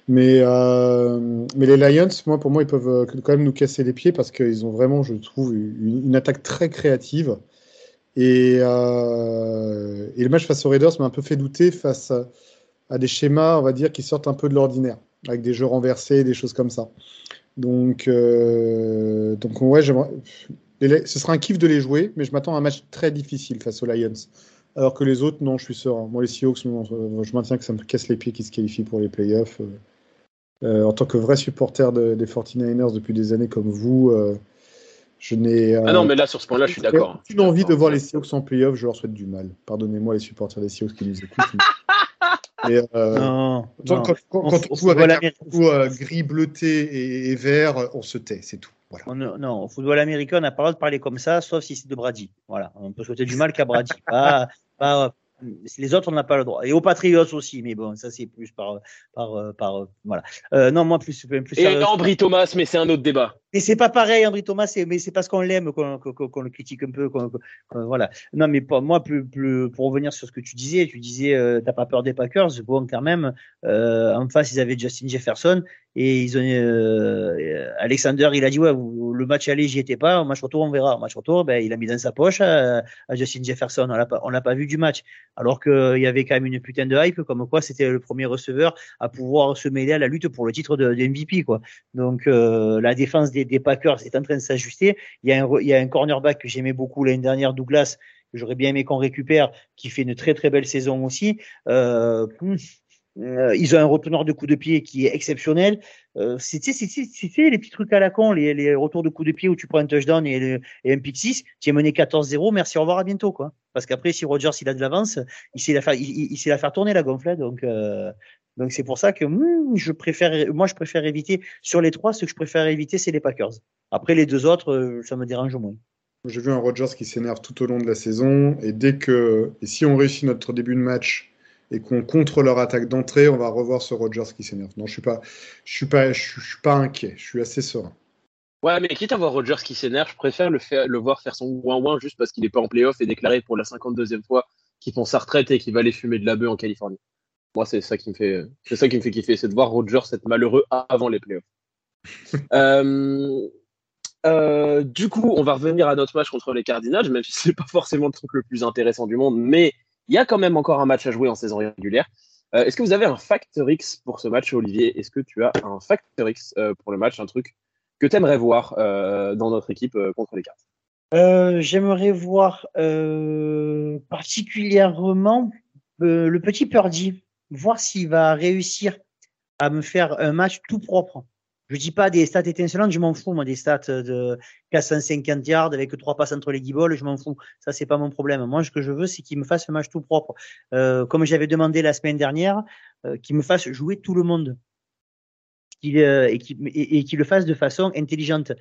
Mais, euh, mais les Lions, moi, pour moi, ils peuvent quand même nous casser les pieds parce qu'ils ont vraiment, je trouve, une, attaque très créative. Et, euh, et, le match face aux Raiders m'a un peu fait douter face à, des schémas, on va dire, qui sortent un peu de l'ordinaire, avec des jeux renversés, des choses comme ça. Donc, euh, donc ouais, ce sera un kiff de les jouer, mais je m'attends à un match très difficile face aux Lions. Alors que les autres, non, je suis serein. Moi, les Seahawks, je maintiens que ça me casse les pieds qu'ils se qualifient pour les playoffs. Euh, en tant que vrai supporter des 49ers depuis des années comme vous, euh, je n'ai. ah non, mais là, sur ce point-là, je suis d'accord. J'ai envie de voir les Seahawks en playoff, je leur souhaite du mal. Pardonnez-moi, les supporters des Seahawks qui nous écoutent. mais, euh, non, quand, on, joue avec un coup gris, bleuté et, vert, on se tait, c'est tout. Voilà. non, au football américain, on n'a pas le droit de parler comme ça, sauf si c'est de Brady. Voilà, on peut souhaiter du mal qu'à Brady. pas, pas, les autres, on n'a pas le droit. Et aux Patriots aussi, mais bon, ça c'est plus par, par, par, voilà. Euh, non, moi plus, plus. Et Ambry Thomas, mais c'est un autre débat. Mais c'est pas pareil, Ambry Thomas, mais c'est parce qu'on l'aime qu'on le critique un peu. voilà. Non, mais pour, moi, plus, plus, pour revenir sur ce que tu disais, tu disais, euh, t'as pas peur des Packers. Bon, quand même, euh, en face, ils avaient Justin Jefferson et ils ont euh, Alexander, il a dit ouais, le match aller, j'y étais pas. Au match retour, on verra. Au match retour, ben, il a mis dans sa poche à, Justin Jefferson. On l'a pas, on l'a pas vu du match. Alors qu'il y avait quand même une putain de hype, comme quoi c'était le premier receveur à pouvoir se mêler à la lutte pour le titre de, MVP, quoi. Donc la défense des des, Packers est en train de s'ajuster. Il y a un, il y a un cornerback que j'aimais beaucoup l'année dernière, Douglas, que j'aurais bien aimé qu'on récupère, qui fait une très très belle saison aussi. Euh, euh, ils ont un reteneur de coups de pied qui est exceptionnel. Euh, c'est les petits trucs à la con, les, les retours de coups de pied où tu prends un touchdown et, un pick 6, tu es mené 14-0, merci, au revoir, à bientôt. quoi. Parce qu'après, si Rogers il a de l'avance, il sait la faire, il, sait la faire tourner la gonflette. Donc, euh, donc c'est pour ça que hmm, je préfère, moi je préfère éviter sur les trois, ce que je préfère éviter, c'est les Packers. Après les deux autres, euh, ça me dérange moins. J'ai vu un Rogers qui s'énerve tout au long de la saison et dès que et si on réussit notre début de match et qu'on contre leur attaque d'entrée, on va revoir ce Rogers qui s'énerve. Non, je suis pas, je suis pas, je suis pas inquiet. Je suis assez serein. Ouais, mais quitte à voir Rogers qui s'énerve, je préfère le, faire, le voir faire son ouin-ouin juste parce qu'il n'est pas en playoff et déclarer pour la 52e fois qu'il prend sa retraite et qu'il va aller fumer de la bœuf en Californie. Moi, c'est ça qui me fait, c'est ça qui me fait kiffer, c'est de voir Rogers être malheureux avant les playoffs. euh, euh, du coup, on va revenir à notre match contre les Cardinals, même si c'est pas forcément le truc le plus intéressant du monde, mais il y a quand même encore un match à jouer en saison régulière. Euh, est-ce que vous avez un factor X pour ce match, Olivier? Est-ce que tu as un factor X euh, pour le match, un truc que tu aimerais voir euh, dans notre équipe euh, contre les Cardinals J'aimerais voir particulièrement le petit Purdy voir s'il va réussir à me faire un match tout propre. Je dis pas des stats étincelantes, je m'en fous, moi, des stats de 450 yards avec trois passes entre les guibolles, je m'en fous. Ça, c'est pas mon problème. Moi, ce que je veux, c'est qu'il me fasse un match tout propre. Euh, comme j'avais demandé la semaine dernière, euh, qu'il me fasse jouer tout le monde. Euh, et qu'il le fasse de façon intelligente.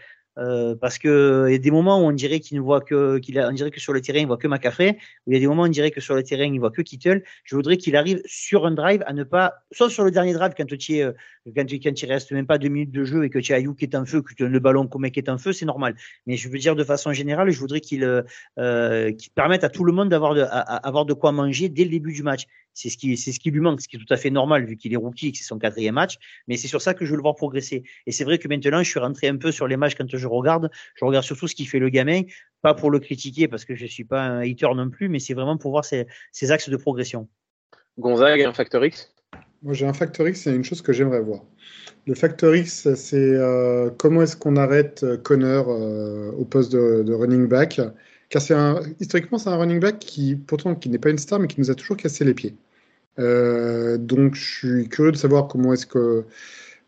Euh, parce que il y a des moments où on dirait qu'il ne voit que qu'il on dirait que sur le terrain il voit que Macafré, où il y a des moments où on dirait que sur le terrain il voit que Kittle. Je voudrais qu'il arrive sur un drive à ne pas, soit sur le dernier drive quand tu es, euh, quand tu quand reste même pas deux minutes de jeu et que tu as Ayou qui est en feu, que tu as le ballon comme qui est en feu, c'est normal. Mais je veux dire de façon générale, je voudrais qu'il euh, qu'il permette à tout le monde d'avoir de, avoir de quoi manger dès le début du match. C'est ce qui c'est ce qui lui manque, ce qui est tout à fait normal vu qu'il est rookie et que c'est son quatrième match. Mais c'est sur ça que je veux le voir progresser. Et c'est vrai que maintenant je suis rentré un peu sur les matchs quand je regarde, je regarde surtout ce qui fait le gamin, pas pour le critiquer parce que je suis pas un hater non plus, mais c'est vraiment pour voir ses, axes de progression. Gonzague, un facteur X? Moi j'ai un facteur X, c'est une chose que j'aimerais voir. Le facteur X, c'est euh, comment est-ce qu'on arrête euh, Connor euh, au poste de, running back? Car c'est un, historiquement, c'est un running back qui, pourtant, qui n'est pas une star, mais qui nous a toujours cassé les pieds. Donc, je suis curieux de savoir comment est-ce que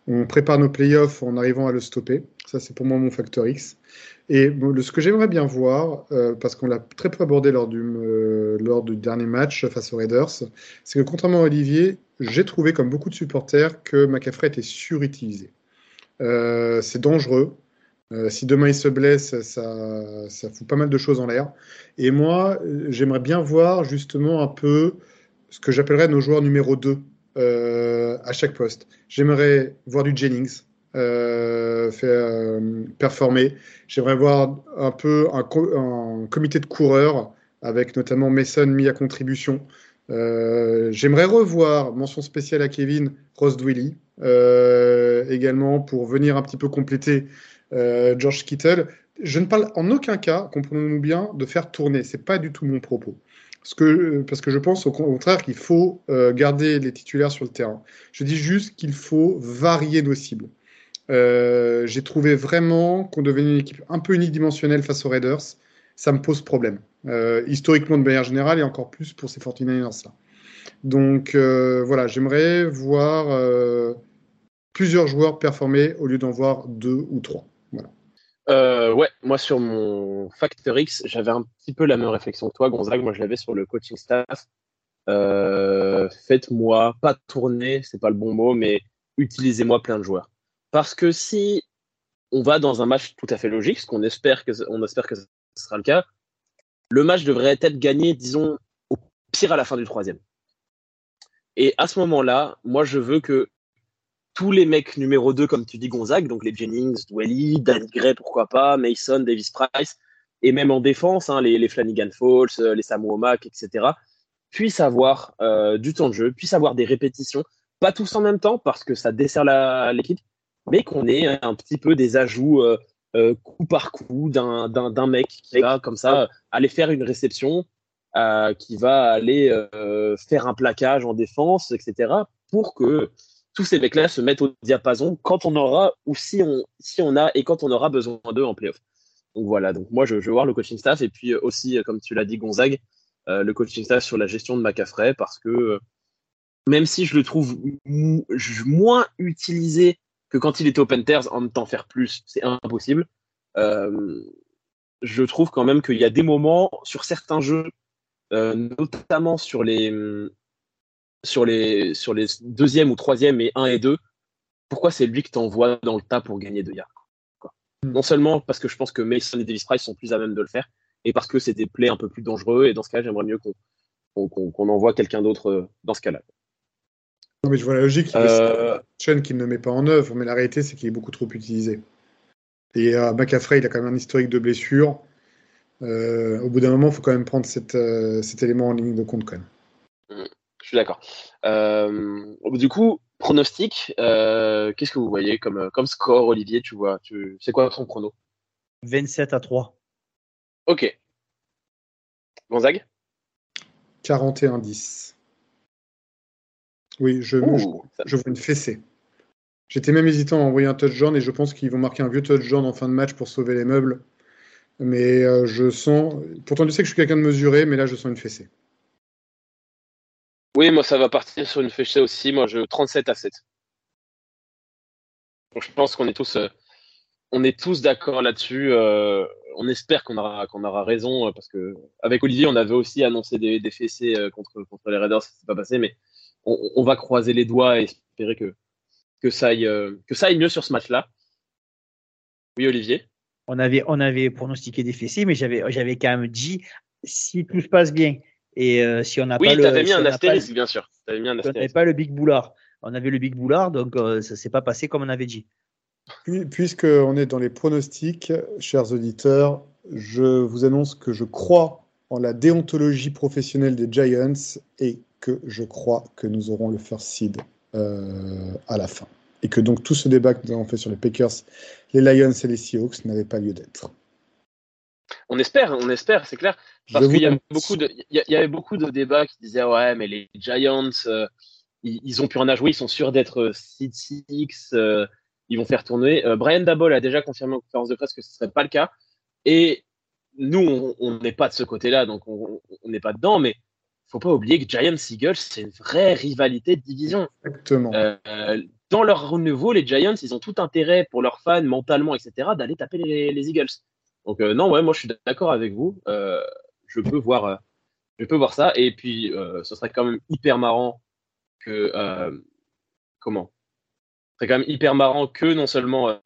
on prépare nos playoffs en arrivant à le stopper. Ça, c'est pour moi mon facteur X. Et ce que j'aimerais bien voir, euh, parce qu'on l'a très peu abordé lors du, euh, lors du dernier match face aux Raiders, c'est que contrairement à Olivier, j'ai trouvé, comme beaucoup de supporters, que McCaffrey était surutilisé. Euh, c'est dangereux. si demain il se blesse, ça fout pas mal de choses en l'air. Et moi, j'aimerais bien voir justement un peu ce que j'appellerais nos joueurs numéro 2 euh, à chaque poste. J'aimerais voir du Jennings euh, faire, euh, performer. J'aimerais voir un peu un, comité de coureurs avec notamment Mason mis à contribution. J'aimerais revoir, mention spéciale à Kevin, Ross Dwelly, également pour venir un petit peu compléter George Kittle. je ne parle en aucun cas, comprenons-nous bien, de faire tourner. C'est pas du tout mon propos. Parce que, je pense au contraire qu'il faut euh, garder les titulaires sur le terrain. Je dis juste qu'il faut varier nos cibles. Euh, j'ai trouvé vraiment qu'on devenait une équipe un peu unidimensionnelle face aux Raiders. Ça me pose problème. Euh, historiquement, de manière générale, et encore plus pour ces 49ers-là. Donc voilà, j'aimerais voir plusieurs joueurs performer au lieu d'en voir deux ou trois. Euh, ouais, moi sur mon Factor X, j'avais un petit peu la même réflexion que toi, Gonzague. Moi, je l'avais sur le coaching staff. Euh, Faites-moi pas tourner, c'est pas le bon mot, mais utilisez-moi plein de joueurs. Parce que si on va dans un match tout à fait logique, ce qu'on espère que on espère que ce sera le cas, le match devrait être gagné, disons, au pire à la fin du troisième. Et à ce moment-là, moi, je veux que tous les mecs numéro 2, comme tu dis, Gonzague, donc les Jennings, Dwelly, Danny Gray, pourquoi pas, Mason, Davis Price, et même en défense, hein, les, Flanagan Falls, euh, les Samuel Mack, etc., puissent avoir euh, du temps de jeu, puissent avoir des répétitions, pas tous en même temps parce que ça dessert l'équipe, mais qu'on ait un petit peu des ajouts euh, coup par coup d'un mec qui va comme ça aller faire une réception, qui va aller faire un plaquage en défense, etc., pour que tous ces mecs-là se mettent au diapason quand on aura ou si on, si on a et quand on aura besoin d'eux en playoff. Donc voilà, donc moi je, veux voir le coaching staff et puis euh, aussi, euh, comme tu l'as dit, Gonzague, euh, le coaching staff sur la gestion de McAfrey parce que même si je le trouve moins utilisé que quand il était au Panthers, en même temps faire plus, c'est impossible. je trouve quand même qu'il y a des moments sur certains jeux, notamment sur les, sur les, sur les deuxième ou troisième et un et deux, pourquoi c'est lui que t'envoies dans le tas pour gagner deux yards hmm. Non seulement parce que je pense que Mason et Davis Price sont plus à même de le faire, et parce que c'est des plays un peu plus dangereux, et dans ce cas, j'aimerais mieux qu'on envoie quelqu'un d'autre euh, dans ce cas-là. Non, mais je vois la logique. Euh... qu'il ne met pas en œuvre, mais la réalité, c'est qu'il est beaucoup trop utilisé. Et euh, McAfrey, il a quand même un historique de blessure. Euh, au bout d'un moment, il faut quand même prendre cet élément en ligne de compte quand même. Hmm d'accord. Euh, du coup, pronostic, euh, qu'est-ce que vous voyez comme, comme score, Olivier Tu vois, tu, c'est quoi ton prono? 27 à 3. Ok. Gonzague? 41-10. Oui, je, je, vois une fessée. J'étais même hésitant à envoyer un touchdown et je pense qu'ils vont marquer un vieux touchdown en fin de match pour sauver les meubles. Mais euh, je sens. Pourtant, tu sais que je suis quelqu'un de mesuré, mais là, je sens une fessée. Oui, moi, ça va partir sur une fessée aussi. Moi, je 37 à 7. je pense qu'on est tous, euh, on tous d'accord là-dessus. Euh, on espère qu'on aura, aura raison euh, parce que avec Olivier, on avait aussi annoncé des, des fessées contre, contre les Raiders. Ça s'est pas passé, mais on, va croiser les doigts et espérer que, que, ça aille, que ça aille mieux sur ce match-là. Oui, Olivier. On avait, on avait pronostiqué des fessées, mais j'avais, j'avais quand même dit si tout se passe bien et euh, si on n'a oui, pas le. Oui, mis un astérisque, bien sûr. Mis un on n'avait pas le Big Boulard. On avait le Big Boulard, donc euh, ça ne s'est pas passé comme on avait dit. Puisqu'on est dans les pronostics, chers auditeurs, je vous annonce que je crois en la déontologie professionnelle des Giants et que je crois que nous aurons le first seed euh, à la fin. Et que donc tout ce débat que nous avons fait sur les Packers, les Lions et les Seahawks n'avait pas lieu d'être. On espère, on espère, c'est clair. Parce qu'il y, beaucoup de, il y, avait beaucoup de débats qui disaient ouais, mais les Giants, euh, ils, ont plus rien à jouer, ils sont sûrs d'être seed 6, euh, ils vont faire tourner. Euh, Brian Dabol a déjà confirmé en conférence de presse que ce serait pas le cas. Et nous, on n'est pas de ce côté-là, donc on n'est pas dedans, mais faut pas oublier que Giants Eagles, c'est une vraie rivalité de division. Exactement. dans leur renouveau, les Giants, ils ont tout intérêt pour leurs fans, mentalement, etc., d'aller taper les Eagles. Donc euh, non, ouais, moi je suis d'accord avec vous. Euh, je peux voir, euh, je peux voir ça. Et puis, ce serait quand même hyper marrant que comment? Ce serait quand même hyper marrant que non seulement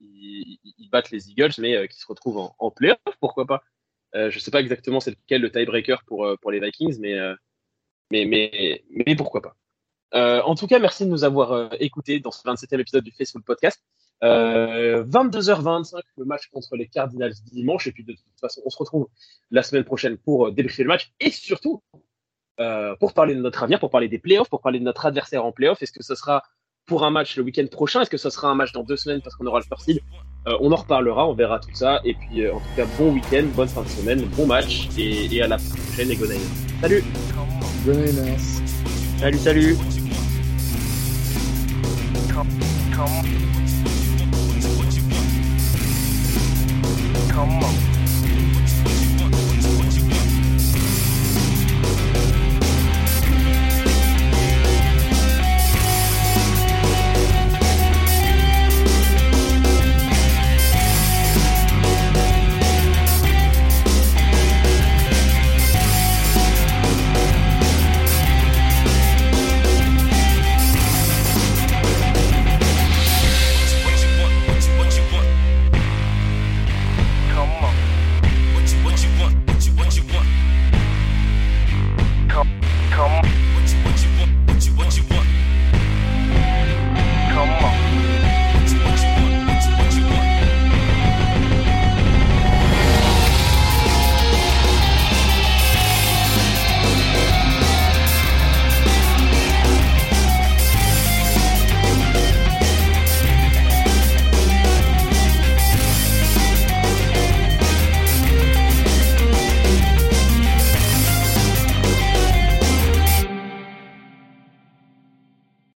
ils, battent les Eagles, mais qu'ils se retrouvent en, playoff, pourquoi pas? je sais pas exactement c'est lequel le tiebreaker pour, pour les Vikings, mais, mais, mais, mais pourquoi pas? en tout cas, merci de nous avoir écoutés dans ce 27e épisode du Facebook Podcast. 22h25, euh, le match contre les Cardinals dimanche. Et puis de toute façon, on se retrouve la semaine prochaine pour euh, débriefer le match. Et surtout euh, pour parler de notre avenir, pour parler des playoffs, pour parler de notre adversaire en playoffs. Est-ce que ce sera pour un match le week-end prochain? Est-ce que ça sera un match dans deux semaines parce qu'on aura le first seed? On en reparlera, on verra tout ça. Et puis, en tout cas, bon week-end, bonne fin de semaine, bon match et, à la prochaine et go Salut! Salut, salut come on.